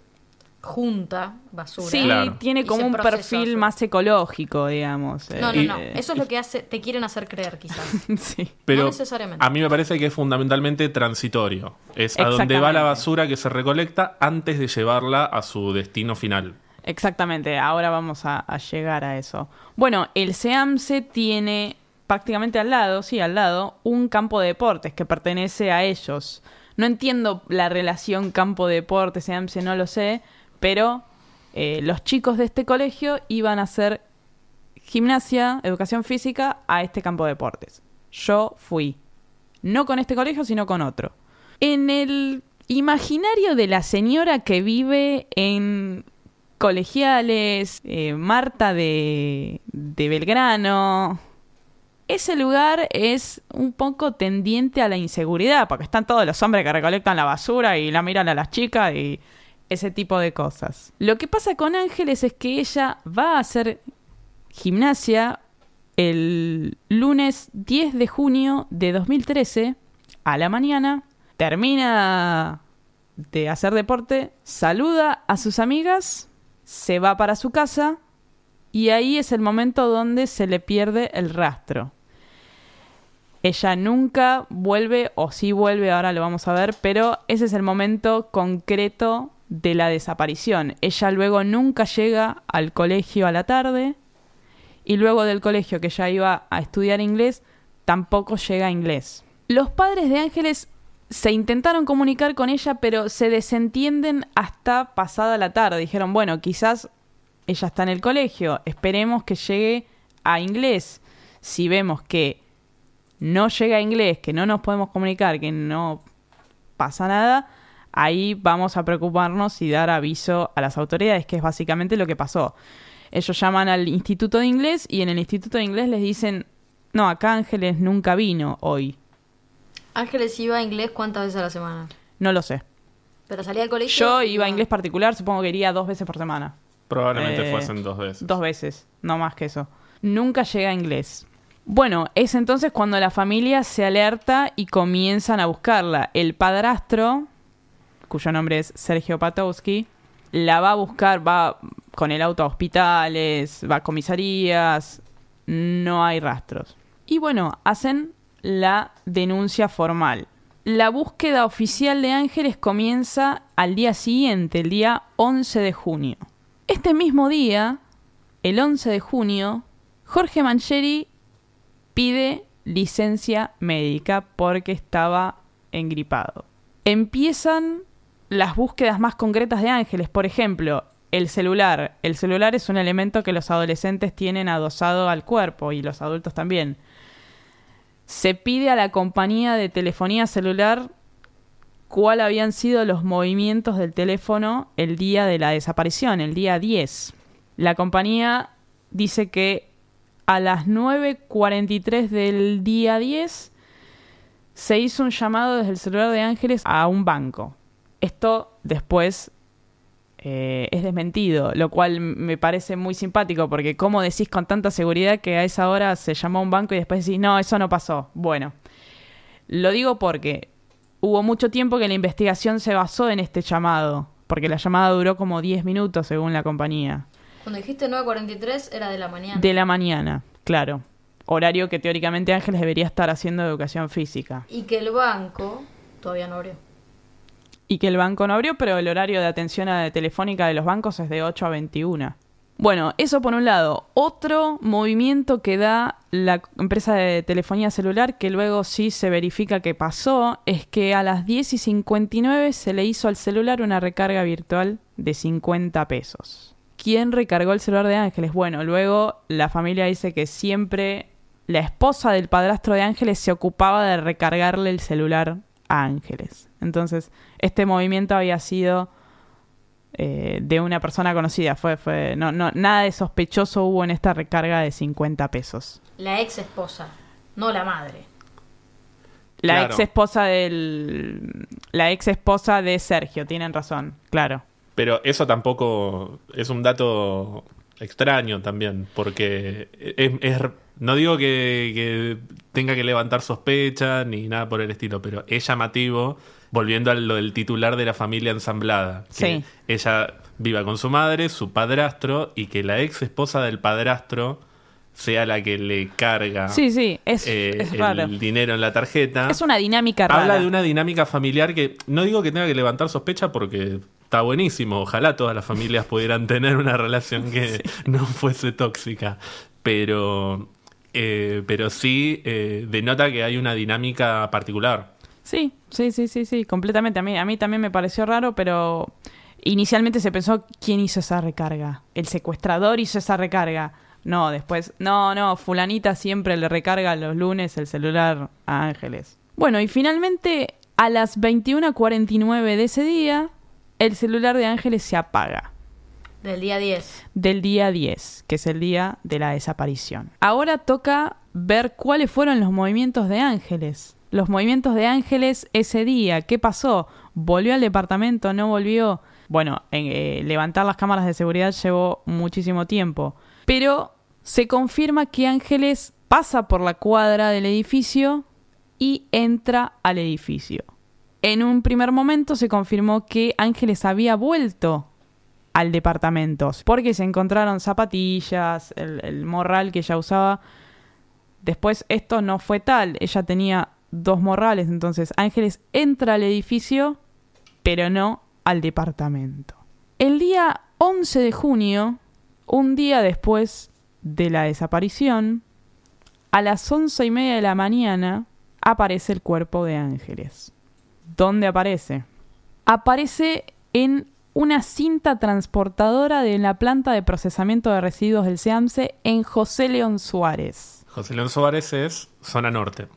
junta basura. Sí, Claro. tiene como un perfil más ecológico, digamos. No, no, Eh, no. Eso es lo que hace, te quieren hacer creer, quizás. sí. Pero No necesariamente. a mí me parece que es fundamentalmente transitorio. Es a donde va Exactamente. la basura que se recolecta antes de llevarla a su destino final. Exactamente, ahora vamos a, a llegar a eso. Bueno, el SEAMSE tiene prácticamente al lado, sí, al lado, un campo de deportes que pertenece a ellos. No entiendo la relación campo de deportes, SEAMSE, no lo sé, pero eh, los chicos de este colegio iban a hacer gimnasia, educación física a este campo de deportes. Yo fui. No con este colegio, sino con otro. En el imaginario de la señora que vive en colegiales, eh, Marta de Belgrano, ese lugar es un poco tendiente a la inseguridad, porque están todos los hombres que recolectan la basura y la miran a las chicas y ese tipo de cosas. Lo que pasa con Ángeles es que ella va a hacer gimnasia el lunes 10 de junio de 2013 a la mañana, termina de hacer deporte, saluda a sus amigas, se va para su casa y ahí es el momento donde se le pierde el rastro. Ella nunca vuelve, o sí vuelve, ahora lo vamos a ver, pero ese es el momento concreto de la desaparición. Ella luego nunca llega al colegio a la tarde y luego del colegio que ya iba a estudiar inglés, tampoco llega a inglés. Los padres de Ángeles se intentaron comunicar con ella, pero se desentienden hasta pasada la tarde. Dijeron, bueno, quizás ella está en el colegio, esperemos que llegue a inglés. Si vemos que no llega a inglés, que no nos podemos comunicar, que no pasa nada, ahí vamos a preocuparnos y dar aviso a las autoridades, que es básicamente lo que pasó. Ellos llaman al Instituto de Inglés y en el Instituto de Inglés les dicen, no, acá Ángeles nunca vino hoy. Ángeles iba a inglés cuántas veces a la semana. No lo sé. Pero salía al colegio. Yo iba a inglés particular, supongo que iría dos veces por semana. Probablemente Eh, fuesen dos veces. Dos veces, no más que eso. Nunca llega a inglés. Bueno, es entonces cuando la familia se alerta y comienzan a buscarla. El padrastro, cuyo nombre es Sergio Patowski, la va a buscar, va con el auto a hospitales, va a comisarías, no hay rastros. Y bueno, hacen la denuncia formal. La búsqueda oficial de Ángeles comienza al día siguiente, el día 11 de junio. Este mismo día, el 11 de junio, Jorge Mancheri pide licencia médica porque estaba engripado. Empiezan las búsquedas más concretas de Ángeles, por ejemplo, el celular. El celular es un elemento que los adolescentes tienen adosado al cuerpo y los adultos también. Se pide a la compañía de telefonía celular cuál habían sido los movimientos del teléfono el día de la desaparición, el día 10. La compañía dice que a las 9.43 del día 10 se hizo un llamado desde el celular de Ángeles a un banco. Esto después eh, es desmentido, lo cual me parece muy simpático porque cómo decís con tanta seguridad que a esa hora se llamó a un banco y después decís, no, eso no pasó. Bueno, lo digo porque hubo mucho tiempo que la investigación se basó en este llamado, porque la llamada duró como 10 minutos según la compañía. Cuando dijiste 9.43 era de la mañana. De la mañana, claro. Horario que teóricamente Ángeles debería estar haciendo educación física. Y que el banco todavía no abrió. Y que el banco no abrió, pero el horario de atención a telefónica de los bancos es de 8 a 21. Bueno, eso por un lado. Otro movimiento que da la empresa de telefonía celular, que luego sí se verifica que pasó, es que a las 10 y 59 se le hizo al celular una recarga virtual de 50 pesos. ¿Quién recargó el celular de Ángeles? Bueno, luego la familia dice que siempre la esposa del padrastro de Ángeles se ocupaba de recargarle el celular a Ángeles. Entonces, este movimiento había sido eh, de una persona conocida. Fue, fue, no, no, nada de sospechoso hubo en esta recarga de 50 pesos. La ex esposa, no la madre. La Claro. ex esposa del. La ex esposa de Sergio, tienen razón, claro. Pero eso tampoco es un dato extraño también, porque es, es- no digo que, que tenga que levantar sospecha ni nada por el estilo, pero es llamativo, volviendo a lo del titular de la familia ensamblada, que Sí. ella viva con su madre, su padrastro, y que la ex esposa del padrastro sea la que le carga Sí, sí, es, eh, es raro. el dinero en la tarjeta. Es una dinámica rara. Habla de una dinámica familiar que no digo que tenga que levantar sospecha porque está buenísimo. Ojalá todas las familias pudieran tener una relación que no fuese tóxica. Pero, eh, pero sí eh, denota que hay una dinámica particular. Sí, sí, sí, sí, sí, completamente. A mí, a mí también me pareció raro, pero inicialmente se pensó quién hizo esa recarga. El secuestrador hizo esa recarga. No, después, no, no, fulanita siempre le recarga los lunes el celular a Ángeles. Bueno, y finalmente a las 21.49 de ese día, el celular de Ángeles se apaga Del día 10. del día 10, que es el día de la desaparición. Ahora toca ver cuáles fueron los movimientos de Ángeles. Los movimientos de Ángeles ese día, ¿qué pasó? ¿Volvió al departamento? ¿No volvió? Bueno, en, eh, levantar las cámaras de seguridad llevó muchísimo tiempo. Pero se confirma que Ángeles pasa por la cuadra del edificio y entra al edificio. En un primer momento se confirmó que Ángeles había vuelto al departamento porque se encontraron zapatillas, el morral que ella usaba. Después esto no fue tal, ella tenía dos morrales, entonces Ángeles entra al edificio, pero no al departamento. El día 11 de junio, un día después de la desaparición, a las once y media de la mañana, aparece el cuerpo de Ángeles. ¿Dónde aparece? Aparece en una cinta transportadora de la planta de procesamiento de residuos del SEAMSE en José León Suárez. José León Suárez es zona norte.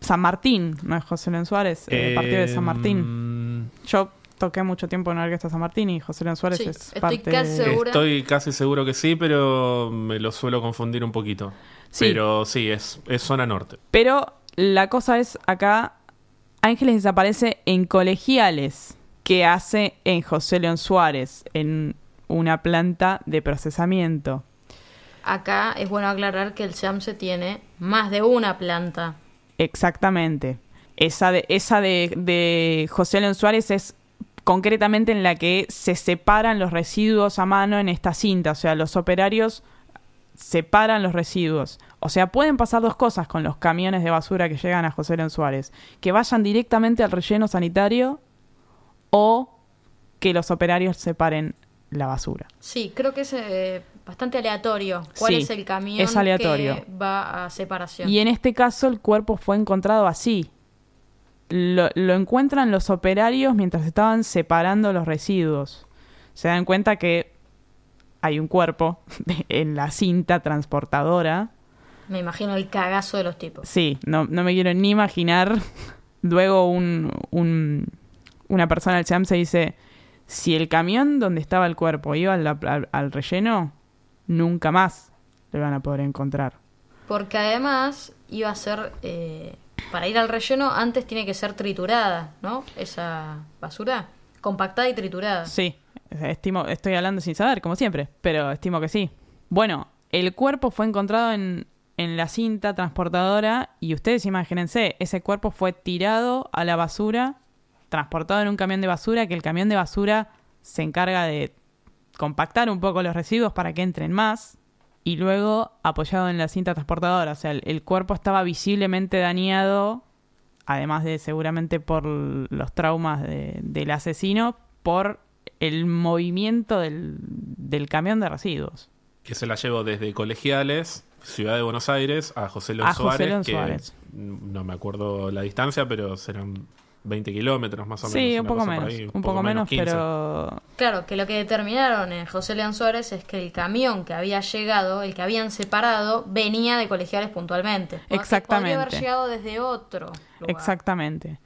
San Martín, no es José León Suárez, eh, partido de San Martín. Martín. Yo toqué mucho tiempo en la Orquesta San Martín y José León Suárez Sí, es estoy parte casi de- segura. Estoy casi seguro que sí, pero me lo suelo confundir un poquito. Sí. Pero sí, es, es zona norte. Pero la cosa es acá, Ángeles desaparece en colegiales que hace en José León Suárez, en una planta de procesamiento. Acá es bueno aclarar que el SAMSE tiene más de una planta. Exactamente. Esa de, José León Suárez es concretamente en la que se separan los residuos a mano en esta cinta. O sea, los operarios separan los residuos. O sea, pueden pasar dos cosas con los camiones de basura que llegan a José León Suárez. Que vayan directamente al relleno sanitario o que los operarios separen la basura. Sí, creo que es eh, bastante aleatorio. ¿Cuál Sí, es el camión es aleatorio. que va a separación? Y en este caso el cuerpo fue encontrado así. Lo, lo encuentran los operarios mientras estaban separando los residuos. Se dan cuenta que hay un cuerpo de- en la cinta transportadora. Me imagino el cagazo de los tipos. Sí, no, no me quiero ni imaginar. Luego un, un- una persona del SEAM se dice, si el camión donde estaba el cuerpo iba al, al- al relleno, nunca más lo van a poder encontrar. Porque además iba a ser, eh, para ir al relleno, antes tiene que ser triturada, ¿no? Esa basura, compactada y triturada. Sí, estimo, estoy hablando sin saber, como siempre, pero estimo que sí. Bueno, el cuerpo fue encontrado en, en la cinta transportadora y ustedes imagínense, ese cuerpo fue tirado a la basura, transportado en un camión de basura, que el camión de basura se encarga de compactar un poco los residuos para que entren más y luego apoyado en la cinta transportadora. O sea, el, el cuerpo estaba visiblemente dañado, además de seguramente por los traumas de- del asesino, por el movimiento del, del camión de residuos. Que se la llevo desde Colegiales, Ciudad de Buenos Aires, a José León José Suárez. Que Suárez. No me acuerdo la distancia, pero serán 20 kilómetros más o menos. Sí, un poco menos, ahí, un poco menos, 15. pero Claro, que lo que determinaron en José León Suárez es que el camión que había llegado, el que habían separado, venía de colegiales puntualmente. Exactamente. Podría haber llegado desde otro lugar. Exactamente.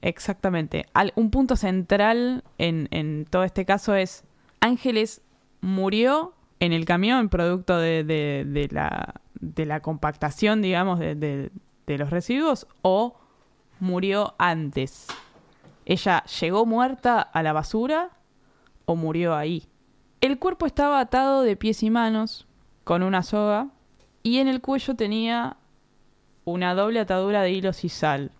Exactamente. Al- un punto central en, en todo este caso es Ángeles murió en el camión producto de, de- de la, de la compactación, digamos, de, de- de los residuos o murió antes. ¿Ella llegó muerta a la basura o murió ahí? El cuerpo estaba atado de pies y manos con una soga y en el cuello tenía una doble atadura de hilos y sal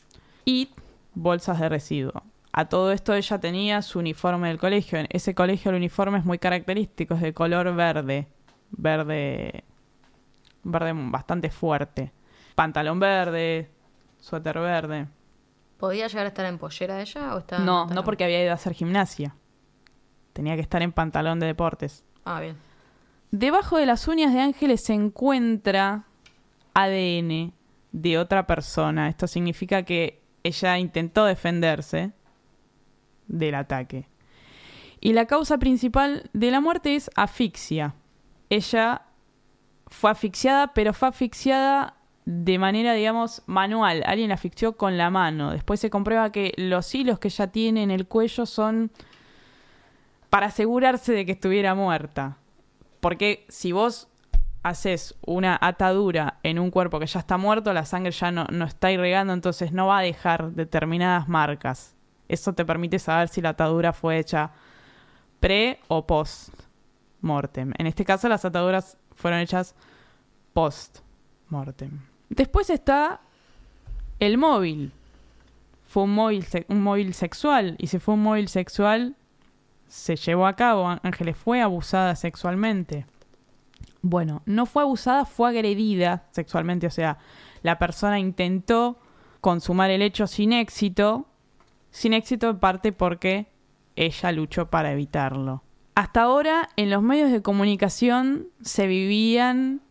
y bolsas de residuo. A todo esto ella tenía su uniforme del colegio. En ese colegio el uniforme es muy característico, es de color verde, verde, verde bastante fuerte. Pantalón verde, suéter verde. ¿Podía llegar a estar en pollera ella o estaba No, no porque había ido a hacer gimnasia. Tenía que estar en pantalón de deportes. Ah, bien. Debajo de las uñas de Ángeles se encuentra ADN de otra persona. Esto significa que ella intentó defenderse del ataque. Y la causa principal de la muerte es asfixia. Ella fue asfixiada, pero fue asfixiada de manera, digamos, manual. Alguien la asfixió con la mano. Después se comprueba que los hilos que ella tiene en el cuello son para asegurarse de que estuviera muerta. Porque si vos haces una atadura en un cuerpo que ya está muerto, la sangre ya no, no está irrigando, entonces no va a dejar determinadas marcas. Eso te permite saber si la atadura fue hecha pre o post mortem. En este caso las ataduras fueron hechas post mortem. Después está el móvil. Fue un móvil, un móvil sexual. Y si fue un móvil sexual, se llevó a cabo. Ángeles fue abusada sexualmente. Bueno, no fue abusada, fue agredida sexualmente. O sea, la persona intentó consumar el hecho sin éxito. Sin éxito en parte porque ella luchó para evitarlo. Hasta ahora, en los medios de comunicación se vivían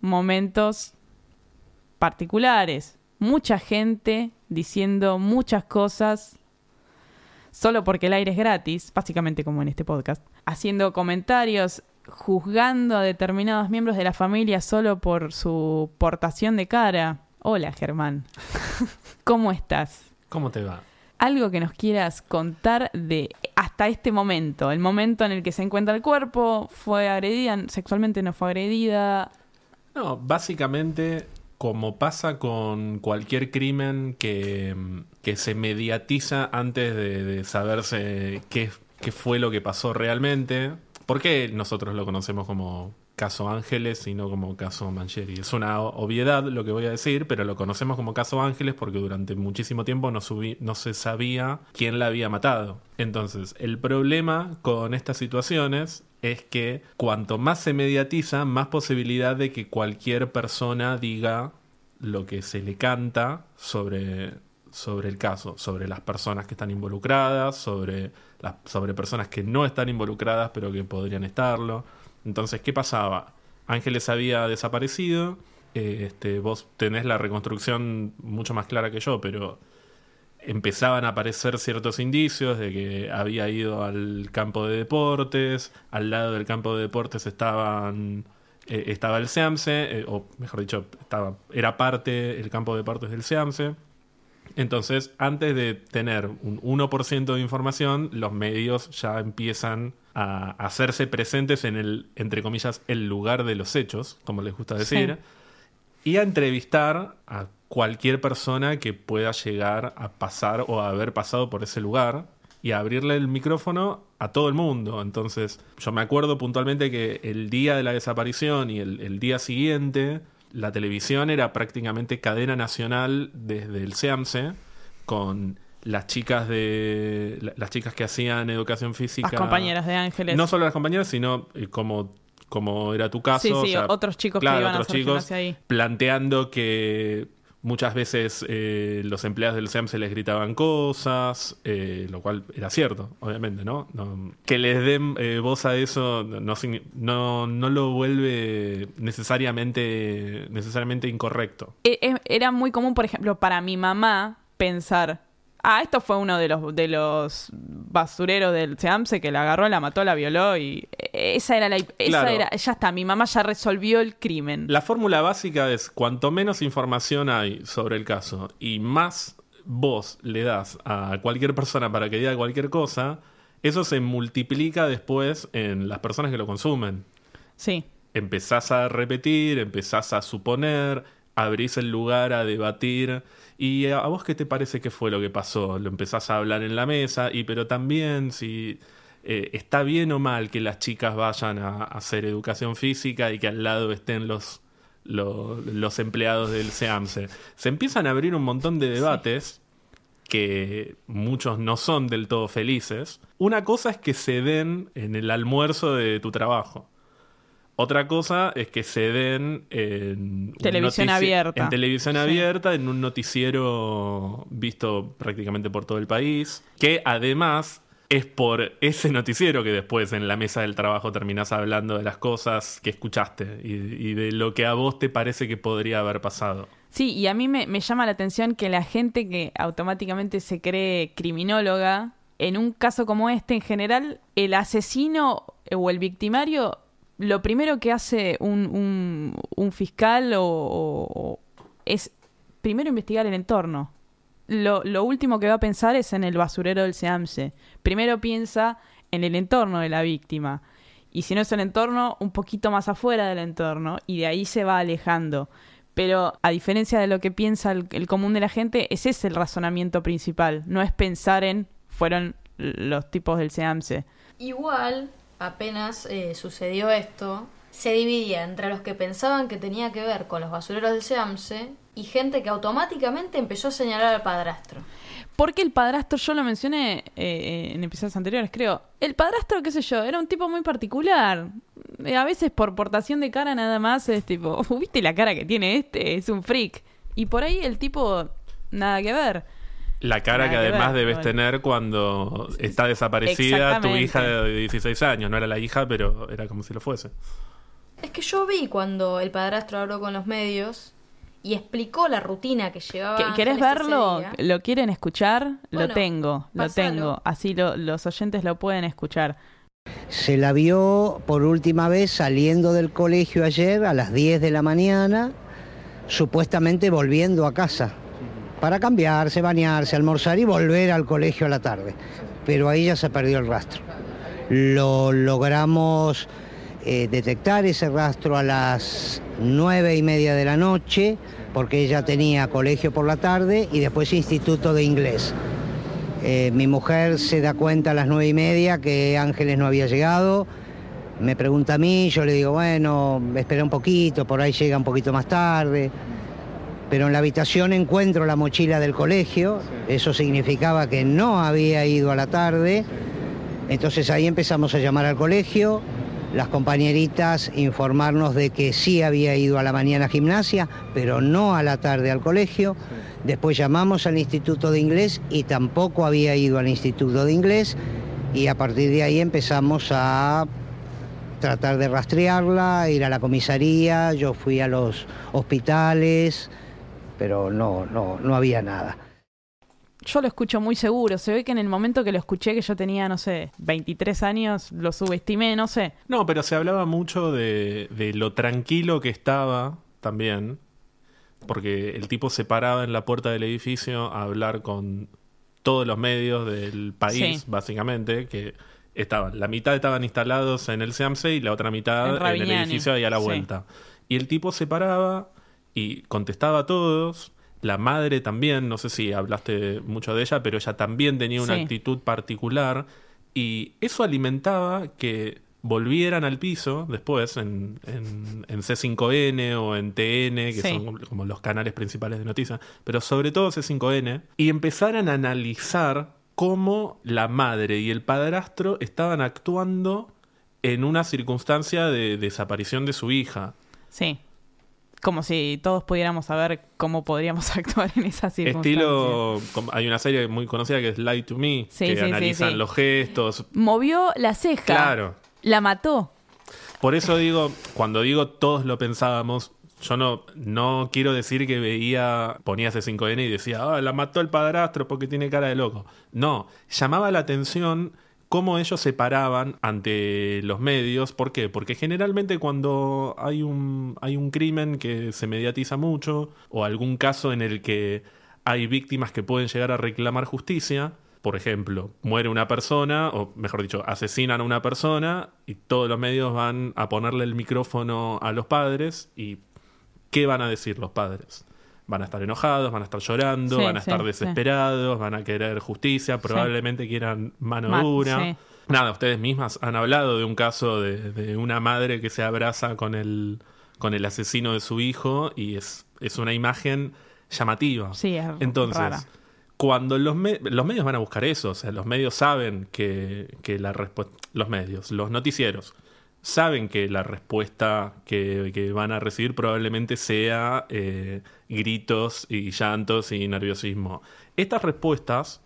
momentos particulares. Mucha gente diciendo muchas cosas solo porque el aire es gratis, básicamente como en este podcast, haciendo comentarios, juzgando a determinados miembros de la familia solo por su portación de cara. Hola Germán, ¿cómo estás? ¿Cómo te va? Algo que nos quieras contar de hasta este momento, el momento en el que se encuentra el cuerpo, fue agredida, sexualmente no fue agredida. No, básicamente, como pasa con cualquier crimen que, mm, que se mediatiza antes de, saberse qué, qué fue lo que pasó realmente, ¿por qué nosotros lo conocemos como caso Ángeles y no como caso Mancheri? Es una obviedad lo que voy a decir, pero lo conocemos como caso Ángeles porque durante muchísimo tiempo no se sabía quién la había matado. Entonces, el problema con estas situaciones es que cuanto más se mediatiza, más posibilidad de que cualquier persona diga lo que se le canta sobre, sobre el caso, sobre las personas que están involucradas, sobre, las, sobre personas que no están involucradas pero que podrían estarlo. Entonces, ¿qué pasaba? Ángeles había desaparecido, eh, este, vos tenés la reconstrucción mucho más clara que yo, pero empezaban a aparecer ciertos indicios de que había ido al campo de deportes, al lado del campo de deportes estaban eh, estaba el SEAMSE, eh, o mejor dicho, estaba, era parte el campo de deportes del SEAMSE. Entonces, antes de tener un 1% de información, los medios ya empiezan a hacerse presentes en el, entre comillas, el lugar de los hechos, como les gusta decir, y a entrevistar a cualquier persona que pueda llegar a pasar o a haber pasado por ese lugar y a abrirle el micrófono a todo el mundo. Entonces, yo me acuerdo puntualmente que el día de la desaparición y el, el día siguiente, la televisión era prácticamente cadena nacional desde el SEAMSE con las chicas de la- las chicas que hacían educación física Las compañeras de Ángeles. no solo las compañeras sino eh, como como era tu caso Sí, o sí, sea, otros chicos que iban a otros hacer chicos ahí. planteando que muchas veces eh, los empleados del SEAM se les gritaban cosas, eh, lo cual era cierto, obviamente, ¿no? No- que les den eh, voz a eso no, no, no, lo vuelve necesariamente, necesariamente incorrecto. Era muy común, por ejemplo, para mi mamá pensar, ah, esto fue uno de los, de los basureros del SEAMSE que la agarró, la mató, la violó y esa era la... Esa Claro. era, ya está, mi mamá ya resolvió el crimen. La fórmula básica es cuanto menos información hay sobre el caso y más vos le das a cualquier persona para que diga cualquier cosa, eso se multiplica después en las personas que lo consumen. Sí. Empezás a repetir, empezás a suponer, abrís el lugar a debatir. ¿Y a vos qué te parece que fue lo que pasó? Lo empezás a hablar en la mesa, y pero también si eh, está bien o mal que las chicas vayan a, hacer educación física y que al lado estén los, los, los empleados del SEAMSE. Se empiezan a abrir un montón de debates que muchos no son del todo felices. Una cosa es que se den en el almuerzo de tu trabajo. Otra cosa es que se den en Televisión abierta. En televisión Sí. abierta, en un noticiero visto prácticamente por todo el país, que además es por ese noticiero que después en la mesa del trabajo terminás hablando de las cosas que escuchaste y, y de lo que a vos te parece que podría haber pasado. Sí, y a mí me, me llama la atención que la gente que automáticamente se cree criminóloga, en un caso como este, en general, el asesino o el victimario, lo primero que hace un, un- fiscal o- es primero investigar el entorno. Lo, lo último que va a pensar es en el basurero del SEAMSE. Primero piensa en el entorno de la víctima. Y si no es el entorno, un poquito más afuera del entorno. Y de ahí se va alejando. Pero a diferencia de lo que piensa el, el común de la gente, ese es el razonamiento principal. No es pensar en fueron los tipos del SEAMSE. Igual, apenas eh, sucedió esto, se dividía entre los que pensaban que tenía que ver con los basureros del SEAMSE y gente que automáticamente empezó a señalar al padrastro. Porque el padrastro, yo lo mencioné eh, en episodios anteriores, creo. El padrastro, qué sé yo, era un tipo muy particular. Eh, a veces por portación de cara nada más es tipo, ¿viste la cara que tiene este? Es un freak. Y por ahí el tipo, nada que ver. La cara Nada que que además ver, debes bueno. tener cuando está desaparecida tu hija de 16 años. No era la hija, pero era como si lo fuese. Es que yo vi cuando el padrastro habló con los medios y explicó la rutina que llevaba. ¿Que- ¿Querés verlo? ¿Lo quieren escuchar? lo tengo, lo tengo. Así lo- los oyentes lo pueden escuchar. Se la vio por última vez saliendo del colegio ayer a las 10 de la mañana, supuestamente volviendo a casa, para cambiarse, bañarse, almorzar y volver al colegio a la tarde. Pero ahí ya se perdió el rastro. Lo logramos eh, detectar ese rastro a las nueve y media de la noche, porque ella tenía colegio por la tarde y después instituto de inglés. Eh, mi mujer se da cuenta a las nueve y media que Ángeles no había llegado. Me pregunta a mí, yo le digo, bueno, espera un poquito, por ahí llega un poquito más tarde. Pero en la habitación encuentro la mochila del colegio, eso significaba que no había ido a la tarde. Entonces ahí empezamos a llamar al colegio, las compañeritas informarnos de que sí había ido a la mañana a gimnasia, pero no a la tarde al colegio. Después llamamos al Instituto de Inglés y tampoco había ido al Instituto de Inglés. Y a partir de ahí empezamos a tratar de rastrearla, ir a la comisaría, yo fui a los hospitales, pero no, no, no había nada. Yo lo escucho muy seguro. Se ve que en el momento que lo escuché, que yo tenía, no sé, 23 años, lo subestimé, no sé. No, pero se hablaba mucho de, de lo tranquilo que estaba también, porque el tipo se paraba en la puerta del edificio a hablar con todos los medios del país, Sí. básicamente, que estaban, la mitad estaban instalados en el SEAMSE y la otra mitad En en, el edificio ahí a la sí. vuelta. Y el tipo se paraba y contestaba a todos. La madre también, no sé si hablaste mucho de ella, pero ella también tenía una Sí. actitud particular y eso alimentaba que volvieran al piso después en, en- en C5N o en TN, que Sí. son como los canales principales de noticias, pero sobre todo C5N, y empezaran a analizar cómo la madre y el padrastro estaban actuando en una circunstancia de desaparición de su hija. Sí. Como si todos pudiéramos saber cómo podríamos actuar en esa circunstancia. Estilo, hay una serie muy conocida que es Lie to Me, Sí, que sí, analizan sí. los gestos. Movió la ceja. Claro. La mató. Por eso digo, cuando digo todos lo pensábamos, yo no, no quiero decir que veía, ponía C5N y decía, ah, la mató el padrastro porque tiene cara de loco. No, llamaba la atención cómo ellos se paraban ante los medios. ¿Por qué? Porque generalmente cuando hay un, hay un crimen que se mediatiza mucho o algún caso en el que hay víctimas que pueden llegar a reclamar justicia. Por ejemplo, muere una persona, o mejor dicho, asesinan a una persona y todos los medios van a ponerle el micrófono a los padres y ¿qué van a decir los padres? Van a estar enojados, van a estar llorando, Sí, van a sí, estar sí. desesperados, van a querer justicia, probablemente quieran mano Ma- dura. Nada, ustedes mismas han hablado de un caso de, de una madre que se abraza con el, con el asesino de su hijo y es, es una imagen llamativa. Sí, es Entonces, rara. cuando los, me- los medios van a buscar eso, o sea, los medios saben que, que la respuesta, los medios, los noticieros, saben que la respuesta que, que van a recibir probablemente sea eh, gritos y llantos y nerviosismo. Estas respuestas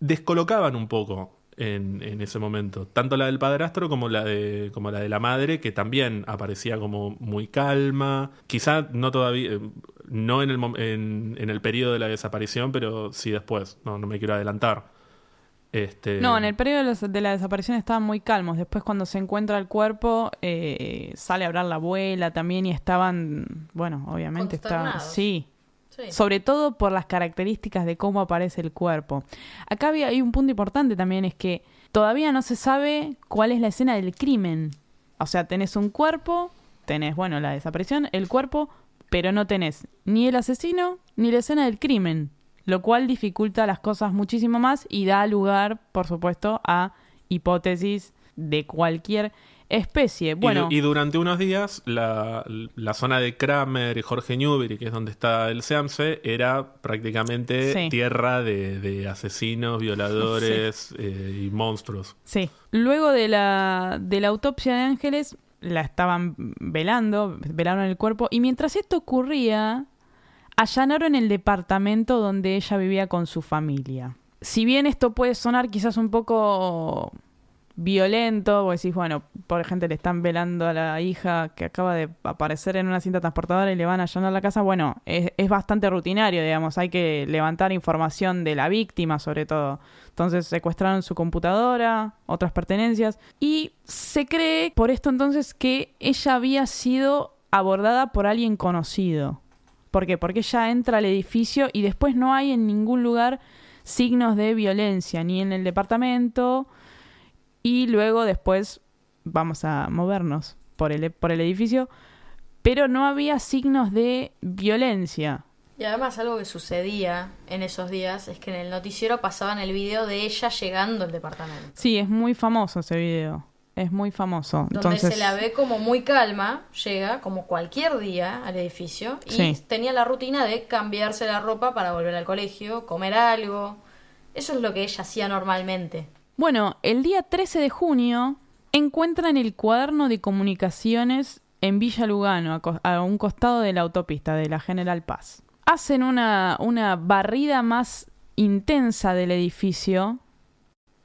descolocaban un poco en, en ese momento, tanto la del padrastro como la de como la de la madre, que también aparecía como muy calma, quizá no todavía, eh, no en el, en, en el periodo de la desaparición, pero sí después, no, no me quiero adelantar. Este, No, en el periodo de, los- de la desaparición estaban muy calmos. Después, cuando se encuentra el cuerpo, eh, sale a hablar la abuela también y estaban, bueno, obviamente estaban. Sí. sobre todo por las características de cómo aparece el cuerpo. Acá había, hay un punto importante también, es que todavía no se sabe cuál es la escena del crimen. O sea, tenés un cuerpo, tenés, bueno, la desaparición, el cuerpo, pero no tenés ni el asesino ni la escena del crimen, lo cual dificulta las cosas muchísimo más y da lugar, por supuesto, a hipótesis de cualquier especie. Y Bueno, y, durante unos días la, la zona de Kramer y Jorge Newbery, que es donde está el SEAMSE, era prácticamente Sí. tierra de, de asesinos, violadores eh, y monstruos. Sí. Luego de la, de la autopsia de Ángeles, la estaban velando, velaron el cuerpo, y mientras esto ocurría, allanaron el departamento donde ella vivía con su familia. Si bien esto puede sonar quizás un poco violento, vos decís, bueno, por gente le están velando a la hija que acaba de aparecer en una cinta transportadora y le van a allanar la casa, bueno, es, es bastante rutinario, digamos, hay que levantar información de la víctima sobre todo. Entonces secuestraron su computadora, otras pertenencias, y se cree por esto entonces que ella había sido abordada por alguien conocido. ¿Por qué? Porque ella entra al edificio y después no hay en ningún lugar signos de violencia, ni en el departamento, y luego después vamos a movernos por el, por el edificio, pero no había signos de violencia. Y además algo que sucedía en esos días es que en el noticiero pasaban el video de ella llegando al departamento. Sí, es muy famoso ese video. Es muy famoso. Donde Entonces, se la ve como muy calma, llega como cualquier día al edificio y Sí. tenía la rutina de cambiarse la ropa para volver al colegio, comer algo. Eso es lo que ella hacía normalmente. Bueno, el día 13 de junio encuentran el cuaderno de comunicaciones en Villa Lugano, a, a un costado de la autopista de la General Paz. Hacen una, una barrida más intensa del edificio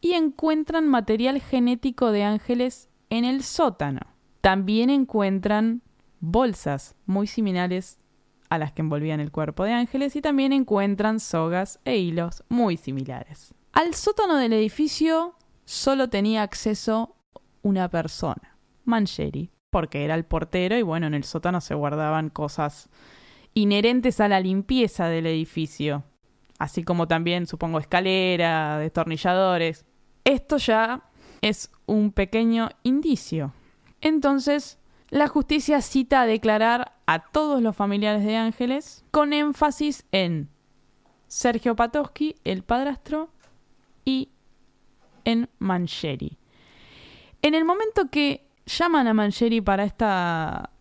y encuentran material genético de ángeles en el sótano. También encuentran bolsas muy similares a las que envolvían el cuerpo de ángeles y también encuentran sogas e hilos muy similares. Al sótano del edificio solo tenía acceso una persona, Mancheri, porque era el portero y bueno, en el sótano se guardaban cosas inherentes a la limpieza del edificio, así como también supongo escalera, destornilladores. Esto ya es un pequeño indicio. Entonces, la justicia cita a declarar a todos los familiares de Ángeles con énfasis en Sergio Patosky, el padrastro, y en Mancheri. En el momento que llaman a Mancheri para esta,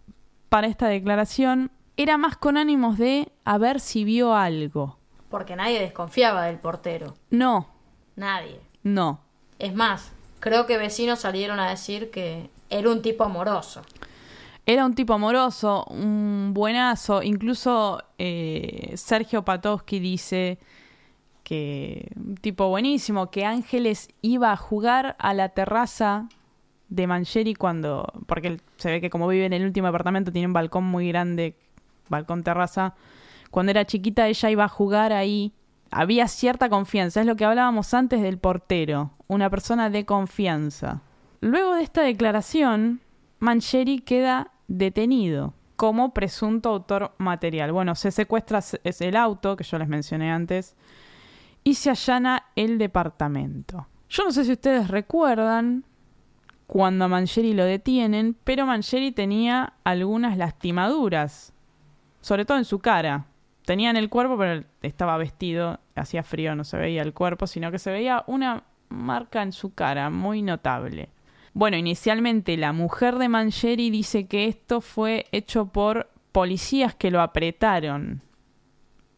para esta declaración, era más con ánimos de a ver si vio algo. Porque nadie desconfiaba del portero. No, Nadie. no. Es más, creo que vecinos salieron a decir que era un tipo amoroso. Era un tipo amoroso, un buenazo. Incluso eh, Sergio Patosky dice que un tipo buenísimo, que Ángeles iba a jugar a la terraza de Mancheri cuando, porque se ve que como vive en el último apartamento tiene un balcón muy grande, balcón terraza. Cuando era chiquita ella iba a jugar ahí. Había cierta confianza, es lo que hablábamos antes del portero, una persona de confianza. Luego de esta declaración, Mancheri queda detenido. como presunto autor material. Bueno, se secuestra es el auto que yo les mencioné antes y se allana el departamento. Yo no sé si ustedes recuerdan cuando a Mancheri lo detienen, pero Mancheri tenía algunas lastimaduras, sobre todo en su cara. Tenía en el cuerpo, pero estaba vestido, hacía frío, no se veía el cuerpo, sino que se veía una marca en su cara muy notable. Bueno, inicialmente la mujer de Mancheri dice que esto fue hecho por policías que lo apretaron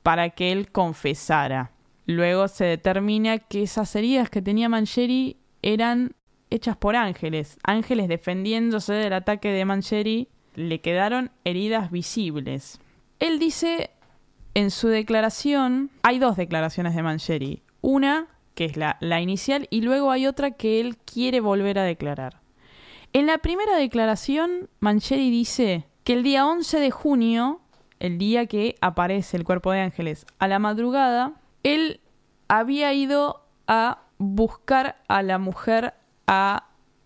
para que él confesara. Luego se determina que esas heridas que tenía Mancheri eran hechas por ángeles. Ángeles defendiéndose del ataque de Mancheri le quedaron heridas visibles. Él dice en su declaración, hay dos declaraciones de Mancheri. Una, que es la, inicial, y luego hay otra que él quiere volver a declarar. En la primera declaración, Mancheri dice que el día 11 de junio, el día que aparece el cuerpo de ángeles, a la madrugada, él había ido a buscar a la mujer a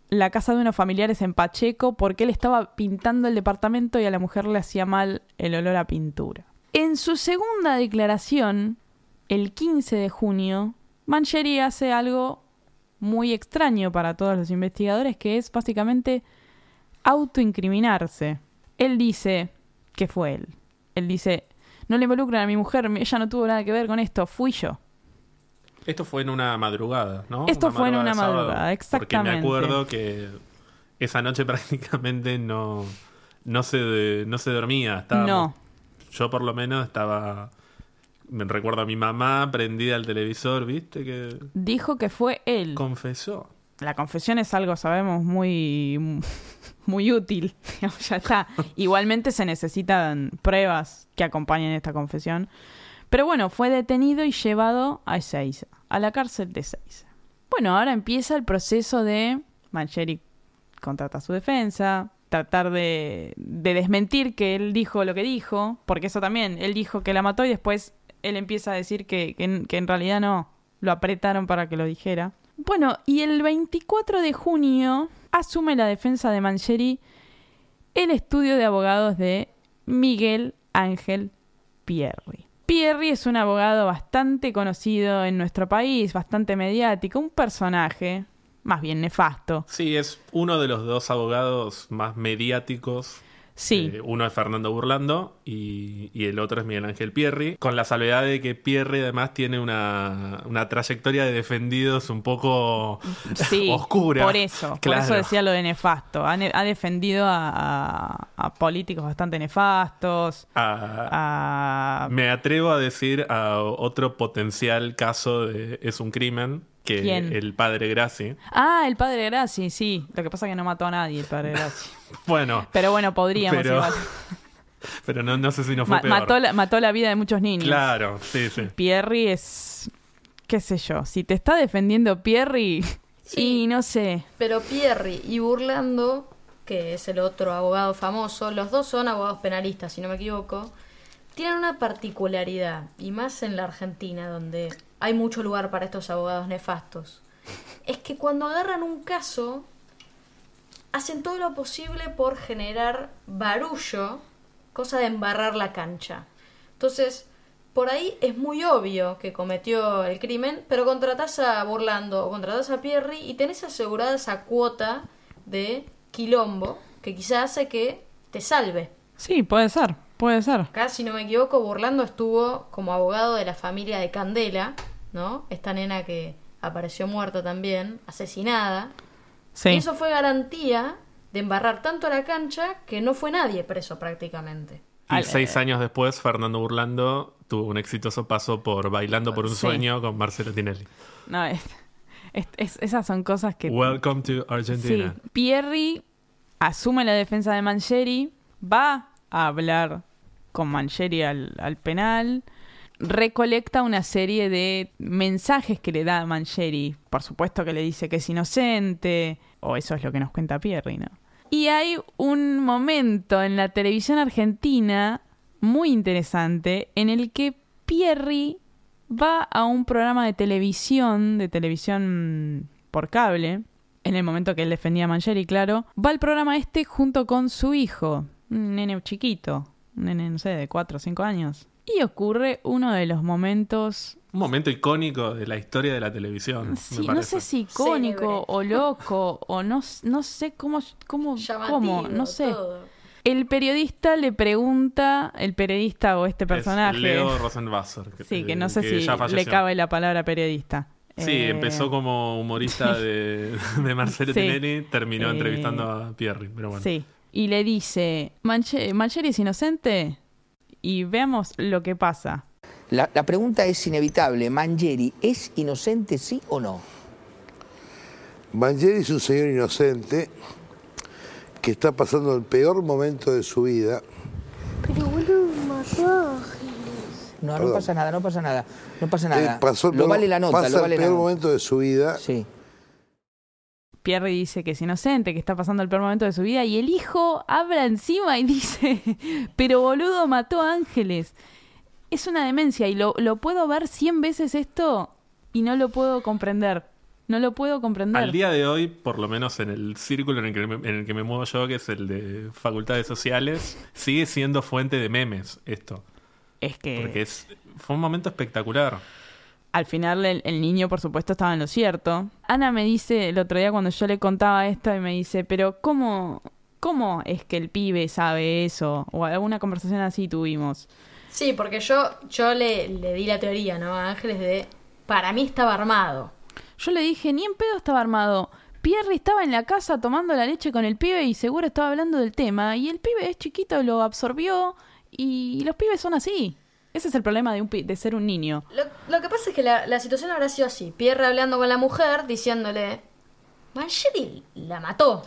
la casa de unos familiares en Pacheco porque él estaba pintando el departamento y a la mujer le hacía mal el olor a pintura. En su segunda declaración, el 15 de junio, Mancheri hace algo muy extraño para todos los investigadores, que es básicamente autoincriminarse. Él dice que fue él. Él dice, no le involucran a mi mujer, ella no tuvo nada que ver con esto, fui yo. Esto fue en una madrugada, ¿no? Esto fue en una madrugada, exactamente. Porque me acuerdo que esa noche prácticamente no, no, se, no se dormía. no. Yo por lo menos estaba... Me recuerdo a mi mamá prendida al televisor, ¿viste? que Dijo que fue él. Confesó. La confesión es algo, sabemos, muy, muy útil. ya está. Igualmente se necesitan pruebas que acompañen esta confesión. Pero bueno, fue detenido y llevado a Ezeiza, a la cárcel de Ezeiza. Bueno, ahora empieza el proceso de Mancheri contrata su defensa, tratar de, desmentir que él dijo lo que dijo, porque eso también, él dijo que la mató y después él empieza a decir que, que en realidad no, lo apretaron para que lo dijera. Bueno, y el 24 de junio asume la defensa de Mancheri el estudio de abogados de Miguel Ángel Pierri. Pierri es un abogado bastante conocido en nuestro país, bastante mediático, un personaje más bien nefasto. Sí, es uno de los dos abogados más mediáticos Sí. Eh, uno es Fernando Burlando y, el otro es Miguel Ángel Pierri, con la salvedad de que Pierri además tiene una, trayectoria de defendidos un poco oscura. Por eso, por eso decía lo de nefasto. Ha, defendido a, políticos bastante nefastos. Me atrevo a decir a otro potencial caso de Es un crimen, que el padre Graci. Ah, el padre Graci, sí. Lo que pasa es que no mató a nadie el padre Graci. bueno. Pero bueno, podríamos pero, pero no, sé si no fue peor. Mató la, mató la vida de muchos niños. Claro, sí, sí. Pierri es... qué sé yo. Si te está defendiendo Pierri... y no sé. Pero Pierri y Burlando, que es el otro abogado famoso, los dos son abogados penalistas, si no me equivoco, tienen una particularidad, y más en la Argentina, donde hay mucho lugar para estos abogados nefastos, es que cuando agarran un caso, hacen todo lo posible por generar barullo, cosa de embarrar la cancha. Entonces, por ahí es muy obvio que cometió el crimen, pero contratás a Burlando o contratás a Pierri y tenés asegurada esa cuota de quilombo que quizás hace que te salve. Sí, puede ser, puede ser. Acá, si no me equivoco, Burlando estuvo como abogado de la familia de Candela, ¿no? Esta nena que apareció muerta también, asesinada. Sí. Y eso fue garantía de embarrar tanto la cancha que no fue nadie preso prácticamente. Y seis años después, Fernando Burlando tuvo un exitoso paso por Bailando por un sueño con Marcelo Tinelli. No, esas son cosas que... Welcome to Argentina. Sí. Pierri asume la defensa de Mancheri, va a hablar con Mancheri al, al penal, recolecta una serie de mensajes que le da Mancheri. Por supuesto que le dice que es inocente, o eso es lo que nos cuenta Pierri, ¿no? Y hay un momento en la televisión argentina muy interesante en el que Pierri va a un programa de televisión, de televisión por cable, en el momento que él defendía a Mancheri, claro, va al programa este junto con su hijo, un nene chiquito, un nene, no sé, de 4 o 5 años. Y ocurre uno de los momentos Un momento icónico de la historia de la televisión. me Sí, no sé si icónico Célebre. o loco o no, no sé cómo, cómo, cómo, no sé. todo. El periodista le pregunta, el periodista o este Es personaje, Leo Rosenwasser. sí, que no sé si le cabe la palabra periodista. Sí, Eh, empezó como humorista de, de Marcelo Sí. Tinelli, terminó Eh, entrevistando a Pierri, pero bueno. Sí, y le dice, "Manche- Mancheri es inocente y veamos lo que pasa. La, la pregunta es inevitable. ¿Mangieri es inocente, sí o no? Mangieri es un señor inocente que está pasando el peor momento de su vida. Pero boludo, mató a Ángeles. No, no Perdón. pasa nada, no pasa nada. No pasa Eh, nada. pasó lo peor- vale la nota, pasa lo vale el la peor nota. momento de su vida. Sí. Pierre dice que es inocente, que está pasando el peor momento de su vida, y el hijo habla encima y dice, pero boludo mató a Ángeles. Es una demencia y lo, lo puedo ver cien veces esto y no lo puedo comprender. No lo puedo comprender. Al día de hoy, por lo menos en el círculo en el, que me, en el que me muevo yo, que es el de facultades sociales, sigue siendo fuente de memes esto. es que Porque es, fue un momento espectacular. Al final el, el niño, por supuesto, estaba en lo cierto. Ana me dice el otro día cuando yo le contaba esto y me dice, pero ¿cómo, cómo es que el pibe sabe eso? O alguna conversación así tuvimos. Sí, porque yo, yo le, le di la teoría, ¿no? A Ángeles de. Para mí estaba armado. Yo le dije, ni en pedo estaba armado. Pierre estaba en la casa tomando la leche con el pibe y seguro estaba hablando del tema. Y el pibe es chiquito, lo absorbió. Y los pibes son así. Ese es el problema de, un pi- de ser un niño. Lo, lo que pasa es que la, la situación habrá sido así. Pierre hablando con la mujer, diciéndole. Mancheri la mató.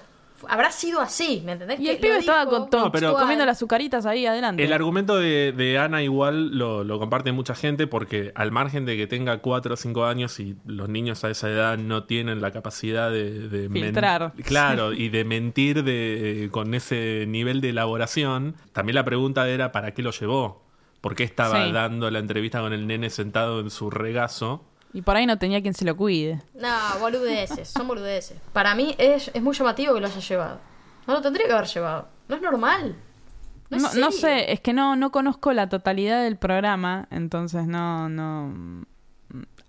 Habrá sido así, ¿me entendés? Y el pibe estaba con todo, No, pero- comiendo las azucaritas ahí adelante. El argumento de, de Ana igual lo, lo comparte mucha gente porque al margen de que tenga 4 o 5 años y los niños a esa edad no tienen la capacidad de, de Filtrar. claro, y de mentir de, con ese nivel de elaboración, también la pregunta era ¿para qué lo llevó? ¿Por qué estaba Sí. dando la entrevista con el nene sentado en su regazo? Y por ahí no tenía quien se lo cuide. No, boludeces, son boludeces. Para mí es, es muy llamativo que lo haya llevado. No lo tendría que haber llevado. No es normal. No, sé, es que no, no conozco la totalidad del programa, entonces no, no.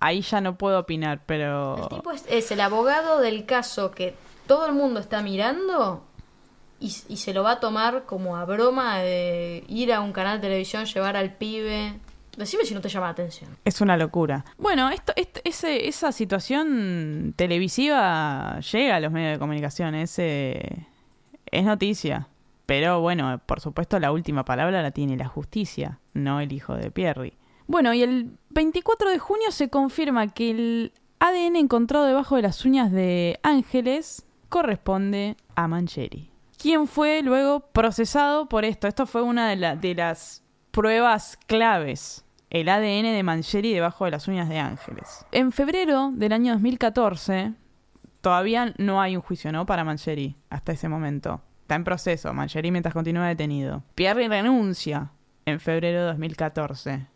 Ahí ya no puedo opinar, pero. El tipo es, es el abogado del caso que todo el mundo está mirando y, y se lo va a tomar como a broma de ir a un canal de televisión, llevar al pibe. Decime si no te llama la atención. Es una locura. Bueno, esto, ese, esa situación televisiva llega a los medios de comunicación, es, es noticia. Pero bueno, por supuesto la última palabra la tiene la justicia, no el hijo de Pierri. Bueno, y el 24 de junio se confirma que el ADN encontrado debajo de las uñas de Ángeles corresponde a Mancheri. ¿Quién fue luego procesado por esto? Esto fue una de, la- de las pruebas claves. El ADN de Mancheri debajo de las uñas de Ángeles. En febrero del año 2014, todavía no hay un juicio, ¿no? Para Mancheri, hasta ese momento. Está en proceso, Mancheri mientras continúa detenido. Pierre renuncia en febrero de 2014.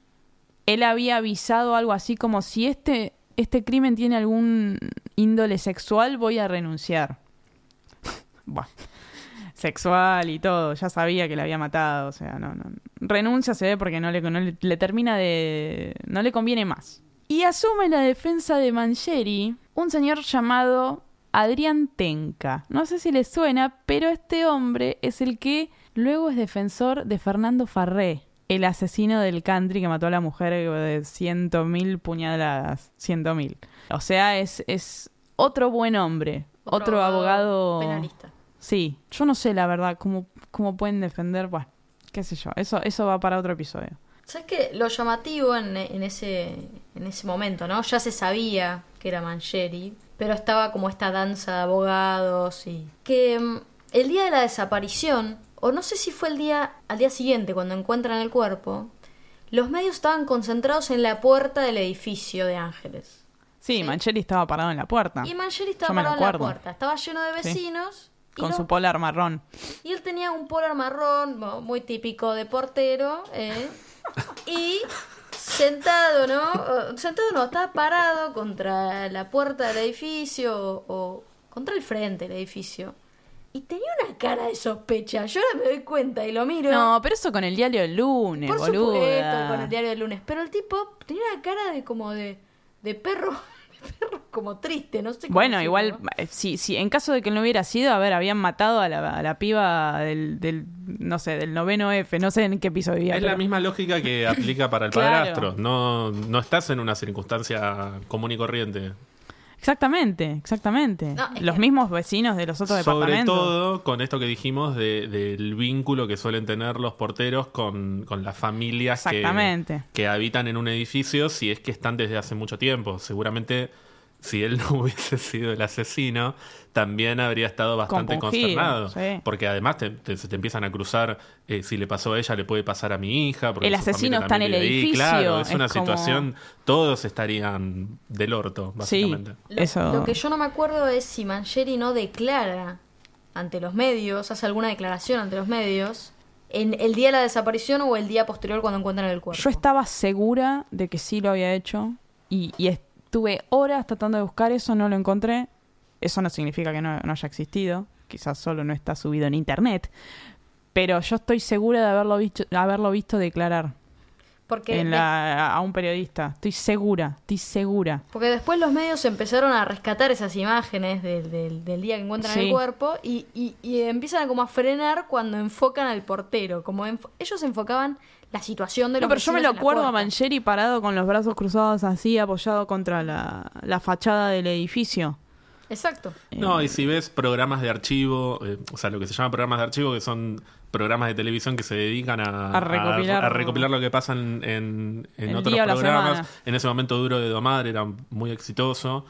Él había avisado algo así como si este, este crimen tiene algún índole sexual, voy a renunciar. Buah. Sexual y todo, ya sabía que la había matado, o sea, no, no. Renuncia se ve porque no le, no le, le termina de... no le conviene más. Y asume la defensa de Mancheri un señor llamado Adrián Tenca. No sé si le suena, pero este hombre es el que luego es defensor de Fernando Farré, el asesino del country que mató a la mujer de ciento mil puñaladas. Ciento mil. O sea, es, es otro buen hombre, otro, abogado... penalista. Sí, yo no sé la verdad cómo, cómo pueden defender, bueno, qué sé yo, eso, eso va para otro episodio. ¿Sabes qué? Lo llamativo en, en ese, en ese momento, ¿no? Ya se sabía que era Mancheri, pero estaba como esta danza de abogados y... Que mm, el día de la desaparición, o no sé si fue el día al día siguiente cuando encuentran el cuerpo, los medios estaban concentrados en la puerta del edificio de Ángeles. Sí, Sí. Mancheri estaba parado en la puerta. Y Mancheri estaba parado en la puerta. Estaba lleno de vecinos. Con su polar marrón. y él tenía un polar marrón, muy típico de portero, ¿eh? y sentado, ¿no? Sentado no, estaba parado contra la puerta del edificio o, contra el frente del edificio. Y tenía una cara de sospecha. Yo ahora me doy cuenta y lo miro. No, pero eso con el diario del lunes, por boluda. supuesto, con el diario del lunes. Pero el tipo tenía una cara de como de, de perro, perro como triste, no sé cómo Bueno, decirlo. igual, eh, si, si en caso de que no hubiera sido, a ver, habían matado a la, a la piba del, del, no sé, del noveno F, no sé en qué piso vivía. Es la misma lógica que aplica para el Claro. padrastro. No, no estás en una circunstancia común y corriente. Exactamente, exactamente. No, Los que- mismos vecinos de los otros Sobre departamentos. todo con esto que dijimos de- del vínculo que suelen tener los porteros con, con las familias que, Exactamente. que habitan en un edificio si es que están desde hace mucho tiempo. Seguramente si él no hubiese sido el asesino, también habría estado bastante Compungido, consternado. sí. Porque además te, te- se te empiezan a cruzar, eh, si le pasó a ella, le puede pasar a mi hija. porque El asesino está en el edificio, Claro, es, es una como- situación, todos estarían del orto, Sí, básicamente. Lo, eso. lo que yo no me acuerdo es si Mancheri no declara ante los medios, hace alguna declaración ante los medios, en el día de la desaparición o el día posterior cuando encuentran el cuerpo. Yo estaba segura de que sí lo había hecho y, y estuve horas tratando de buscar eso, no lo encontré. Eso no significa que no, no haya existido, quizás solo no está subido en internet. Pero yo estoy segura de haberlo visto, haberlo visto declarar Porque, en de- la- a un periodista. Estoy segura, estoy segura. porque después los medios empezaron a rescatar esas imágenes del, del- del día que encuentran Sí. el cuerpo y, y- y empiezan a como a frenar cuando enfocan al portero. Como enfo- ellos enfocaban la situación de los No, pero yo me lo acuerdo a. Mancheri parado con los brazos cruzados así, apoyado contra la, la fachada del edificio. Exacto. No, y si ves programas de archivo, eh, o sea, lo que se llama programas de archivo, que son programas de televisión que se dedican a, A recopilar- a recopilar lo que pasa en, en- otros programas. En ese momento Duro de Domar era muy exitoso.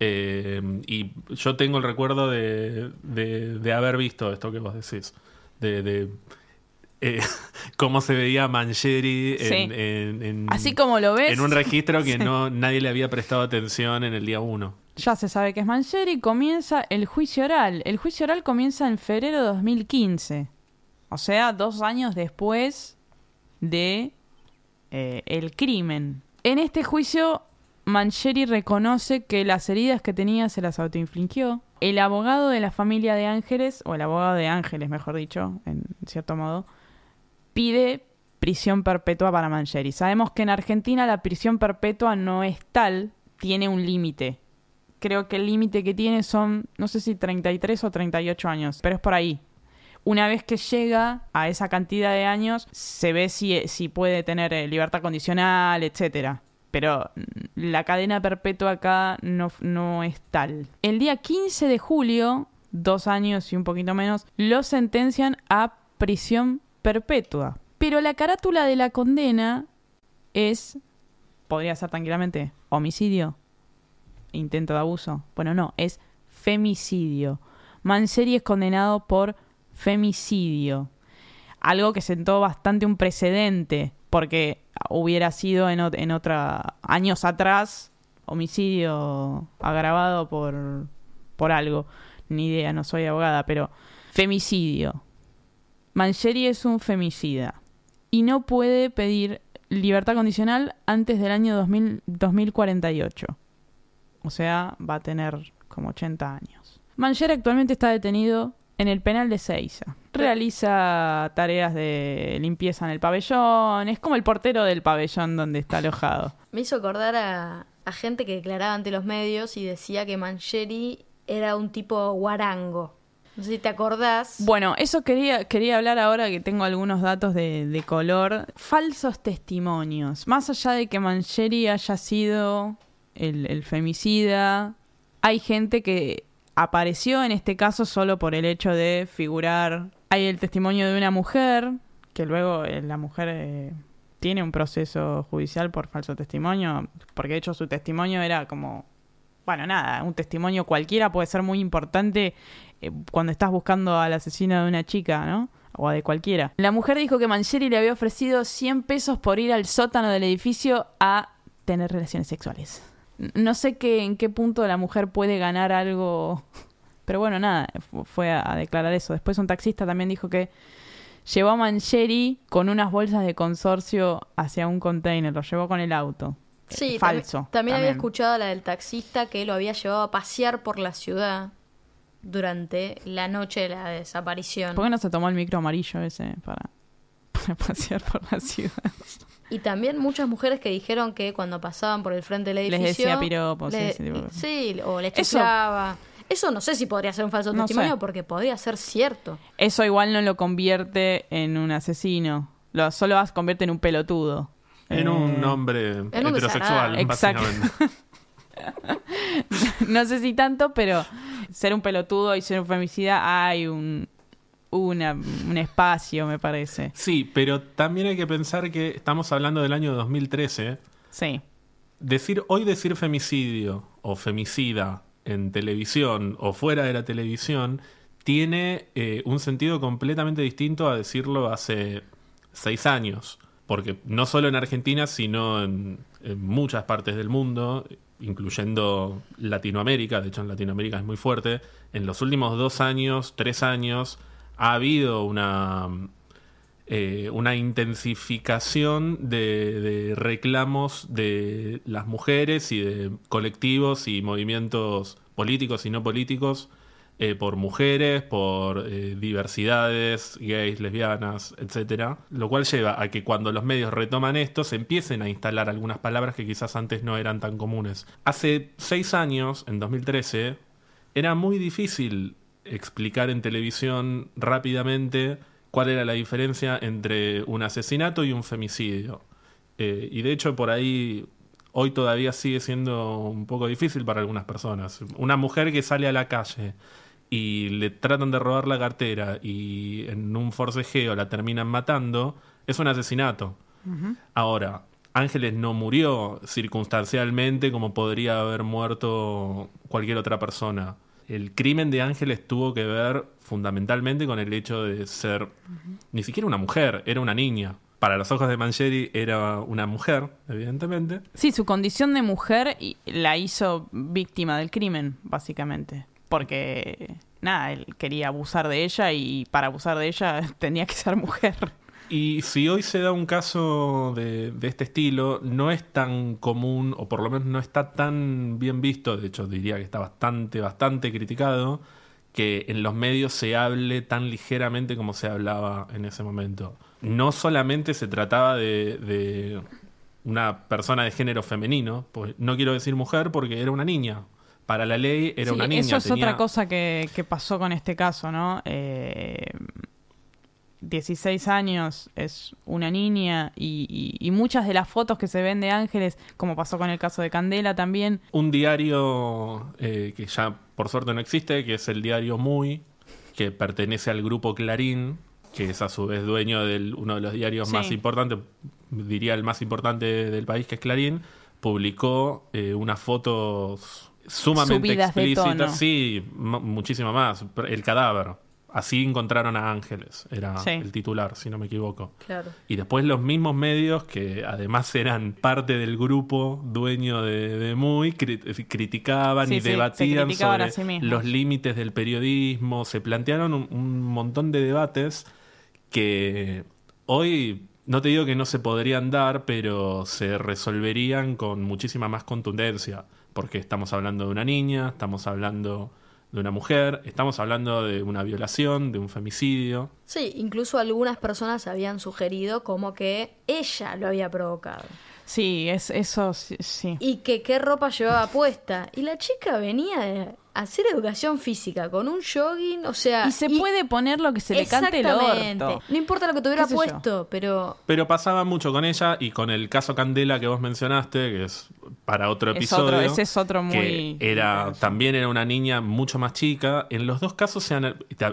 eh, y yo tengo el recuerdo de, de- de haber visto esto que vos decís. De, de, eh, cómo se veía Mancheri en, Sí. en- en- Así como lo ves. en un registro que Sí. no nadie le había prestado atención en el día uno. Ya se sabe que es Mancheri, comienza el juicio oral. El juicio oral comienza en febrero de 2015. O sea, dos años después de eh, el crimen. En este juicio, Mancheri reconoce que las heridas que tenía se las autoinfligió. El abogado de la familia de Ángeles, o el abogado de Ángeles, mejor dicho, en cierto modo, pide prisión perpetua para Mancheri. Sabemos que en Argentina la prisión perpetua no es tal, tiene un límite. Creo que el límite que tiene son, no sé si 33 o 38 años, pero es por ahí. Una vez que llega a esa cantidad de años, se ve si, si puede tener eh, libertad condicional, etcétera. Pero mm, la cadena perpetua acá no, no es tal. El día 15 de julio, dos años y un poquito menos, lo sentencian a prisión perpetua. Pero la carátula de la condena es, podría ser tranquilamente, homicidio, intento de abuso. Bueno, no, es femicidio. Manseri es condenado por femicidio. Algo que sentó bastante un precedente, porque hubiera sido en, en otra años atrás homicidio agravado por por algo. Ni idea, no soy abogada, pero femicidio. Mancheri es un femicida y no puede pedir libertad condicional antes del año 2000 2048. O sea, va a tener como 80 años. Mancheri actualmente está detenido en el penal de Seiza. Realiza tareas de limpieza en el pabellón. Es como el portero del pabellón donde está alojado. Me hizo acordar a, a gente que declaraba ante los medios y decía que Mancheri era un tipo guarango. No sé si te acordás. Bueno, eso quería, quería hablar ahora que tengo algunos datos de, de color. Falsos testimonios. Más allá de que Mancheri haya sido el, femicida, hay gente que apareció en este caso solo por el hecho de figurar. Hay el testimonio de una mujer, que luego eh, la mujer eh, tiene un proceso judicial por falso testimonio, porque de hecho su testimonio era como bueno, nada, un testimonio cualquiera puede ser muy importante eh, cuando estás buscando al asesino de una chica, ¿no? O de cualquiera. La mujer dijo que Mancheri le había ofrecido 100 pesos por ir al sótano del edificio a tener relaciones sexuales. No sé qué, en qué punto la mujer puede ganar algo. Pero bueno, nada, fu- fue a, a declarar eso. Después un taxista también dijo que llevó a Mancheri con unas bolsas de consorcio hacia un container, lo llevó con el auto. Sí, falso. También, había escuchado la del taxista que lo había llevado a pasear por la ciudad. Durante la noche de la desaparición. ¿Por qué no se tomó el micro amarillo ese para, para pasear por la ciudad? Y también muchas mujeres que dijeron que cuando pasaban por el frente del Les edificio... decía piropos, sí, le- ese tipo de cosas. sí, o les chiflaba. Eso no sé si podría ser un falso No testimonio sé. porque podría ser cierto. Eso igual no lo convierte en un asesino. Lo solo las convierte en un pelotudo. En Eh, un hombre un heterosexual, desagradable. Exacto. básicamente. no sé si tanto, pero ser un pelotudo y ser un femicida hay un, una, un espacio, me parece. Sí, pero también hay que pensar que estamos hablando del año 2013. Sí. Decir, hoy decir femicidio o femicida en televisión o fuera de la televisión tiene eh, un sentido completamente distinto a decirlo hace seis años. Porque no solo en Argentina, sino en, en muchas partes del mundo, incluyendo Latinoamérica, de hecho en Latinoamérica es muy fuerte, en los últimos dos años, tres años, ha habido una, eh, una intensificación de, de reclamos de las mujeres y de colectivos y movimientos políticos y no políticos eh, por mujeres, por eh, diversidades, gays, lesbianas, etcétera, lo cual lleva a que cuando los medios retoman esto se empiecen a instalar algunas palabras que quizás antes no eran tan comunes. Hace seis años, en 2013, era muy difícil explicar en televisión rápidamente cuál era la diferencia entre un asesinato y un femicidio. Eh, y de hecho por ahí hoy todavía sigue siendo un poco difícil para algunas personas. Una mujer que sale a la calle y le tratan de robar la cartera y en un forcejeo la terminan matando, es un asesinato. Ahora, Ángeles no murió circunstancialmente como podría haber muerto cualquier otra persona. El crimen de Ángeles tuvo que ver fundamentalmente con el hecho de ser ni siquiera una mujer, era una niña. Para los ojos de Mancheri era una mujer, evidentemente. Sí, su condición de mujer la hizo víctima del crimen, básicamente. Porque, nada, él quería abusar de ella y para abusar de ella tenía que ser mujer. Y si hoy se da un caso de, de este estilo, no es tan común, o por lo menos no está tan bien visto, de hecho diría que está bastante, bastante criticado, que en los medios se hable tan ligeramente como se hablaba en ese momento. No solamente se trataba de, de una persona de género femenino, pues no quiero decir mujer porque era una niña. Para la ley era Sí, una niña. Eso es tenía- otra cosa que, que pasó con este caso, ¿no? Eh, 16 años es una niña y, y- y muchas de las fotos que se ven de Ángeles, como pasó con el caso de Candela también, un diario eh, que ya por suerte no existe, que es el diario Muy, que pertenece al grupo Clarín, que es a su vez dueño de uno de los diarios Sí. más importantes, diría el más importante del país, que es Clarín, publicó eh, unas fotos sumamente Subidas explícitas, sí, mu- muchísimo más, el cadáver. Así encontraron a Ángeles, era Sí. el titular, si no me equivoco. Claro. Y después los mismos medios, que además eran parte del grupo dueño de, de Muy, cri- criticaban Sí, y sí, debatían criticaban sobre los límites del periodismo. Se plantearon un, un montón de debates que hoy, no te digo que no se podrían dar, pero se resolverían con muchísima más contundencia. Porque estamos hablando de una niña, estamos hablando de una mujer, estamos hablando de una violación, de un femicidio. Sí, incluso algunas personas habían sugerido como que ella lo había provocado. Sí, es eso, sí. sí. Y que qué ropa llevaba puesta. Y la chica venía de hacer educación física con un jogging, o sea... Y se puede poner lo que se le cante el orto. No importa lo que tuviera puesto, pero... Pero pasaba mucho con ella y con el caso Candela que vos mencionaste, que es para otro Es episodio. otro- ese es otro que muy era intenso. También era una niña mucho más chica. En los dos casos, se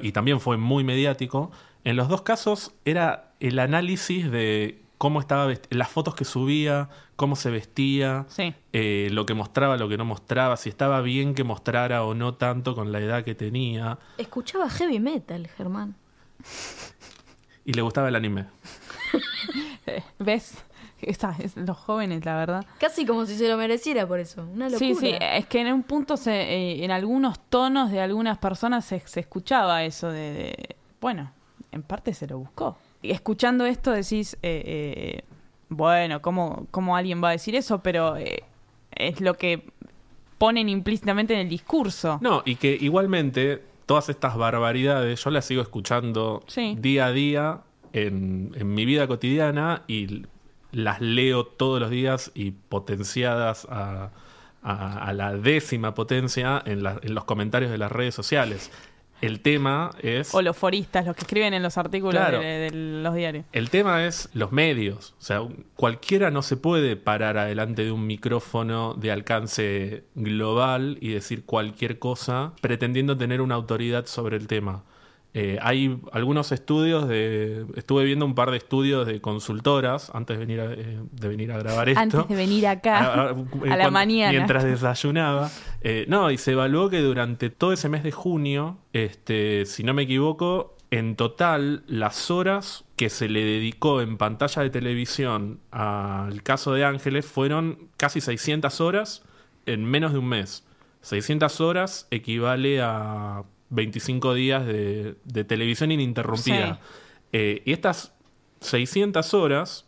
y también fue muy mediático, en los dos casos era el análisis de cómo estaba las fotos que subía, cómo se vestía, Sí. eh, lo que mostraba, lo que no mostraba, si estaba bien que mostrara o no tanto con la edad que tenía. Escuchaba heavy metal, Germán. Y le gustaba el anime. ¿Ves? Es- los jóvenes, la verdad. Casi como si se lo mereciera por eso. Una locura. Sí, sí, es que en un punto, se, eh, en algunos tonos de algunas personas se, se escuchaba eso de, de- Bueno, en parte se lo buscó. Escuchando esto decís, eh, eh, bueno, ¿cómo, ¿cómo alguien va a decir eso? Pero eh, es lo que ponen implícitamente en el discurso. No, y que igualmente todas estas barbaridades yo las sigo escuchando Sí. día a día en, en mi vida cotidiana y las leo todos los días y potenciadas a, a- a la décima potencia en, la- en los comentarios de las redes sociales. El tema es... O los foristas, los que escriben en los artículos Claro. de, de los diarios. El tema es los medios. O sea, cualquiera no se puede parar adelante de un micrófono de alcance global y decir cualquier cosa pretendiendo tener una autoridad sobre el tema. Eh, hay algunos estudios de... Estuve viendo un par de estudios de consultoras antes de venir a, eh, de venir a grabar esto. Antes de venir acá, a, eh, la cuando- mañana. Mientras desayunaba. Eh, no, y se evaluó que durante todo ese mes de junio, este, si no me equivoco, en total las horas que se le dedicó en pantalla de televisión al caso de Ángeles fueron casi 600 horas en menos de un mes. 600 horas equivale a 25 días de, de televisión ininterrumpida. Sí. Eh, y estas 600 horas,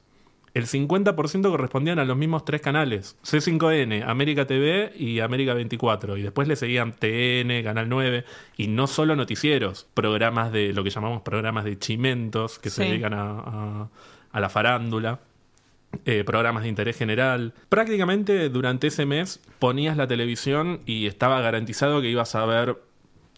el 50% correspondían a los mismos tres canales: C5N, América TV y América 24. Y después le seguían TN, Canal 9, y no solo noticieros, programas de lo que llamamos programas de chimentos que se dedican a, a- a la farándula. eh, programas de interés general. Prácticamente durante ese mes ponías la televisión y estaba garantizado que ibas a ver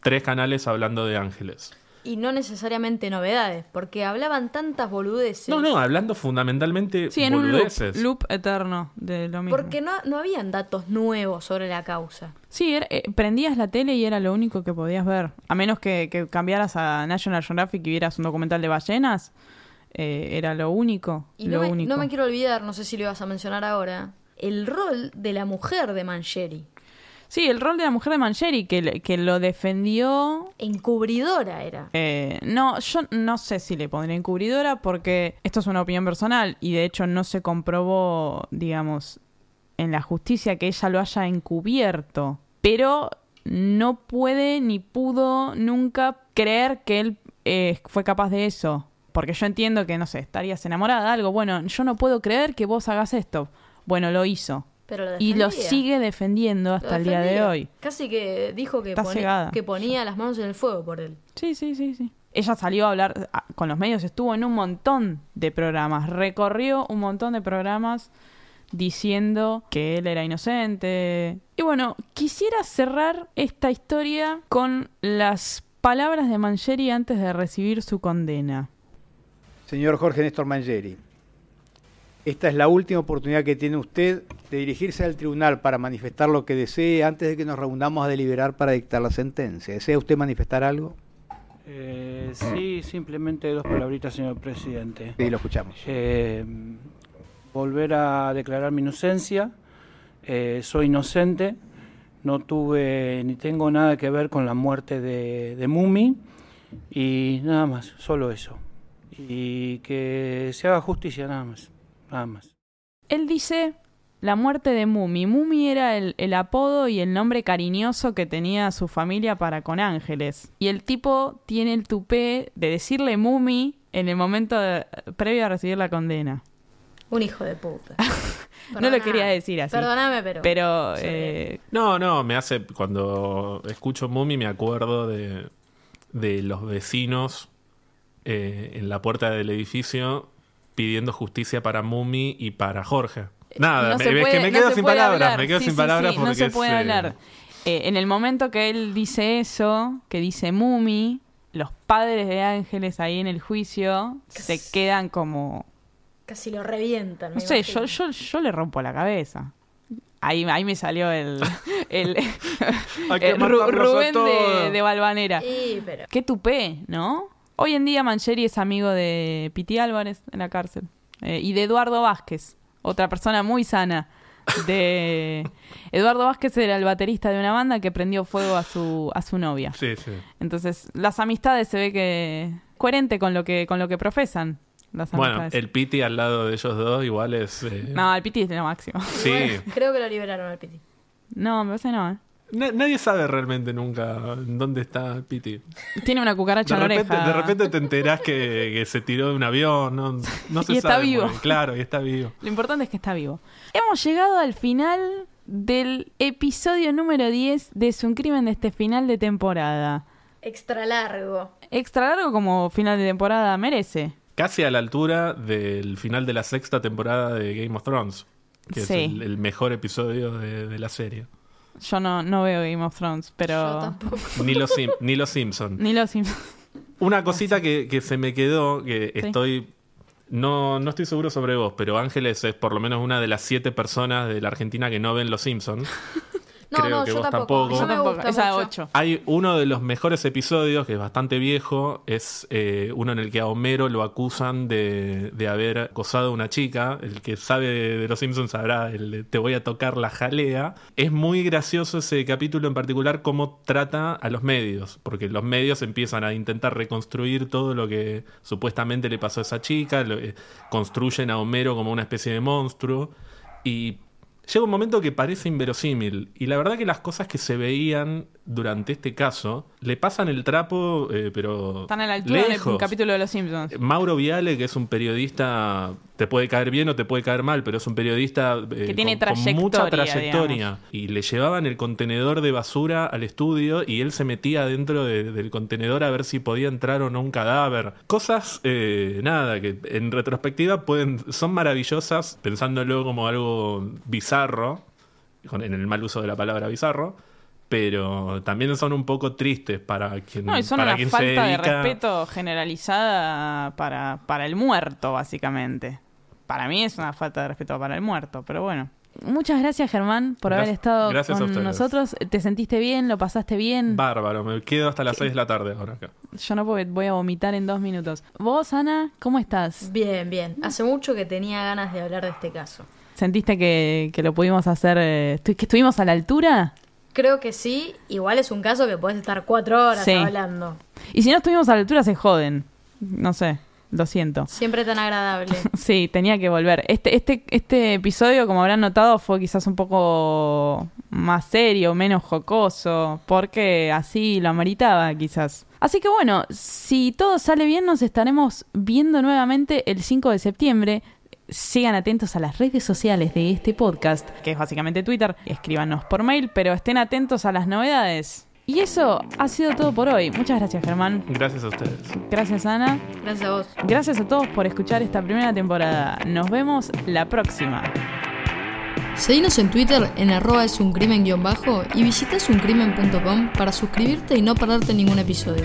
tres canales hablando de ángeles. Y no necesariamente novedades, porque hablaban tantas boludeces. No, no, hablando fundamentalmente Sí, en un loop, boludeces. loop eterno de lo mismo. Porque no, no habían datos nuevos sobre la causa. Sí, era- eh, prendías la tele y era lo único que podías ver. A menos que, que cambiaras a National Geographic y vieras un documental de ballenas, eh, era lo único. Y lo no me, único. no me quiero olvidar, no sé si lo ibas a mencionar ahora, el rol de la mujer de Mancheri. Sí, el rol de la mujer de Mancheri, que, que lo defendió Encubridora era. Eh, no, yo no sé si le pondría encubridora porque esto es una opinión personal y de hecho no se comprobó, digamos, en la justicia que ella lo haya encubierto. Pero no puede ni pudo nunca creer que él eh, fue capaz de eso. Porque yo entiendo que, no sé, estarías enamorada de algo. Bueno, yo no puedo creer que vos hagas esto. Bueno, lo hizo. Pero lo Y lo sigue defendiendo hasta el día de hoy. Casi que dijo que, pone- que ponía las manos en el fuego por él. Sí, sí, sí, sí. Ella salió a hablar ah, con los medios, estuvo en un montón de programas, recorrió un montón de programas diciendo que él era inocente. Y bueno, quisiera cerrar esta historia con las palabras de Mancheri antes de recibir su condena. Señor Jorge Néstor Mangieri, esta es la última oportunidad que tiene usted de dirigirse al tribunal para manifestar lo que desee antes de que nos reunamos a deliberar para dictar la sentencia. ¿Desea usted manifestar algo? Eh, sí, simplemente dos palabritas, señor presidente. Sí, lo escuchamos. Eh, volver a declarar mi inocencia. Eh, soy inocente. No tuve ni tengo nada que ver con la muerte de, de Mumi. Y nada más, solo eso. Y que se haga justicia, nada más. Nada más. Él dice la muerte de Mumi. Mumi era el, el apodo y el nombre cariñoso que tenía su familia para con Ángeles. Y el tipo tiene el tupé de decirle Mumi en el momento de- previo a recibir la condena. Un hijo de puta. No lo quería decir así. Perdóname, pero. Eh, No, no, me hace. Cuando escucho Mumi, me acuerdo de, de los vecinos eh, en la puerta del edificio pidiendo justicia para Mumi y para Jorge. Nada, no me, puede- que me quedo sin palabras, hablar. me quedo Sí, sin sí, palabras sí, porque no se puede eh, hablar. Eh, en el momento que él dice eso, que dice Mumi, los padres de Ángeles ahí en el juicio se quedan como Casi lo revientan. No sé, yo, imagino. yo, yo le rompo la cabeza. Ahí, ahí me salió el, Rubén de, de Valvanera. Sí, pero. Qué tupé, ¿no? Hoy en día Mancheri es amigo de Piti Álvarez en la cárcel. Eh, y de Eduardo Vázquez, otra persona muy sana. De Eduardo Vázquez era el baterista de una banda que prendió fuego a su, a su novia. Sí, sí. Entonces, las amistades se ve que coherente con lo que, con lo que profesan. Las Bueno, amistades. el Piti al lado de ellos dos igual es. eh, No, el Piti es lo máximo. sí. Bueno, creo que lo liberaron al Piti. No, me parece no, ¿eh? Na- nadie sabe realmente nunca dónde está Piti. Tiene una cucaracha De en la repente, oreja. de repente te enterás que, que se tiró de un avión, no, no se Y está sabe vivo. bien. Claro, y está vivo. Lo importante es que está vivo. Hemos llegado al final del episodio número 10 de Es un crimen de este final de temporada. extra largo. Extra largo como final de temporada merece. Casi a la altura del final de la sexta temporada de Game of Thrones, que Sí. es el, el mejor episodio de, de la serie. Yo no, no veo Game of Thrones, pero... Yo tampoco. Ni los, Sim- ni los Simpsons. Ni los Simpsons. Una cosita que, que se me quedó, que Sí. estoy. No, no estoy seguro sobre vos, pero Ángeles es por lo menos una de las siete personas de la Argentina que no ven Los Simpsons. No, Creo no, que yo vos tampoco. tampoco. No me Tampoco, gusta esa mucho. 8. Hay uno de los mejores episodios, que es bastante viejo, es eh, uno en el que a Homero lo acusan de, de haber acosado a una chica. El que sabe de, de Los Simpsons sabrá el de te voy a tocar la jalea. Es muy gracioso ese capítulo en particular, cómo trata a los medios, porque los medios empiezan a intentar reconstruir todo lo que supuestamente le pasó a esa chica, lo- eh, construyen a Homero como una especie de monstruo. Y llega un momento que parece inverosímil. Y la verdad que las cosas que se veían durante este caso le pasan el trapo, eh, pero. Están a la altura del lejos. capítulo de los Simpsons. Mauro Viale, que es un periodista, te puede caer bien o te puede caer mal, pero es un periodista eh, Que tiene con, con mucha trayectoria, trayectoria. Y le llevaban el contenedor de basura al estudio y él se metía dentro de- del contenedor a ver si podía entrar o no un cadáver. Cosas, eh, nada, que en retrospectiva pueden son maravillosas, pensándolo como algo bizarro, en el mal uso de la palabra bizarro. Pero también son un poco tristes para quien, No, y son para una quien se falta de respeto generalizada para, para el muerto, básicamente. Para mí es una falta de respeto para el muerto, pero bueno. Muchas gracias, Germán, por haber estado gracias con nosotros. ¿Te sentiste bien? ¿Lo pasaste bien? Bárbaro, me quedo hasta las 6 de la tarde ahora acá. Yo no porque voy a vomitar en dos minutos. ¿Vos, Ana, cómo estás? Bien, bien. Hace mucho que tenía ganas de hablar de este caso. ¿Sentiste que, que lo pudimos hacer, eh, que estuvimos a la altura? Creo que sí. Igual es un caso que podés estar cuatro horas Sí. hablando. Y si no estuvimos a la altura, se joden. No sé, lo siento. Siempre tan agradable. Sí, tenía que volver. Este, este, este episodio, como habrán notado, fue quizás un poco más serio, menos jocoso, porque así lo ameritaba quizás. Así que bueno, si todo sale bien, nos estaremos viendo nuevamente el 5 de septiembre. Sigan atentos a las redes sociales de este podcast, que es básicamente Twitter. Escríbanos por mail, pero estén atentos a las novedades. Y eso ha sido todo por hoy. Muchas gracias, Germán. Gracias a ustedes. Gracias, Ana. Gracias a vos. Gracias a todos por escuchar esta primera temporada. Nos vemos la próxima. Seguinos en Twitter en arroba es un crimen guion bajo y visita esuncrimen.com para suscribirte y no perderte ningún episodio.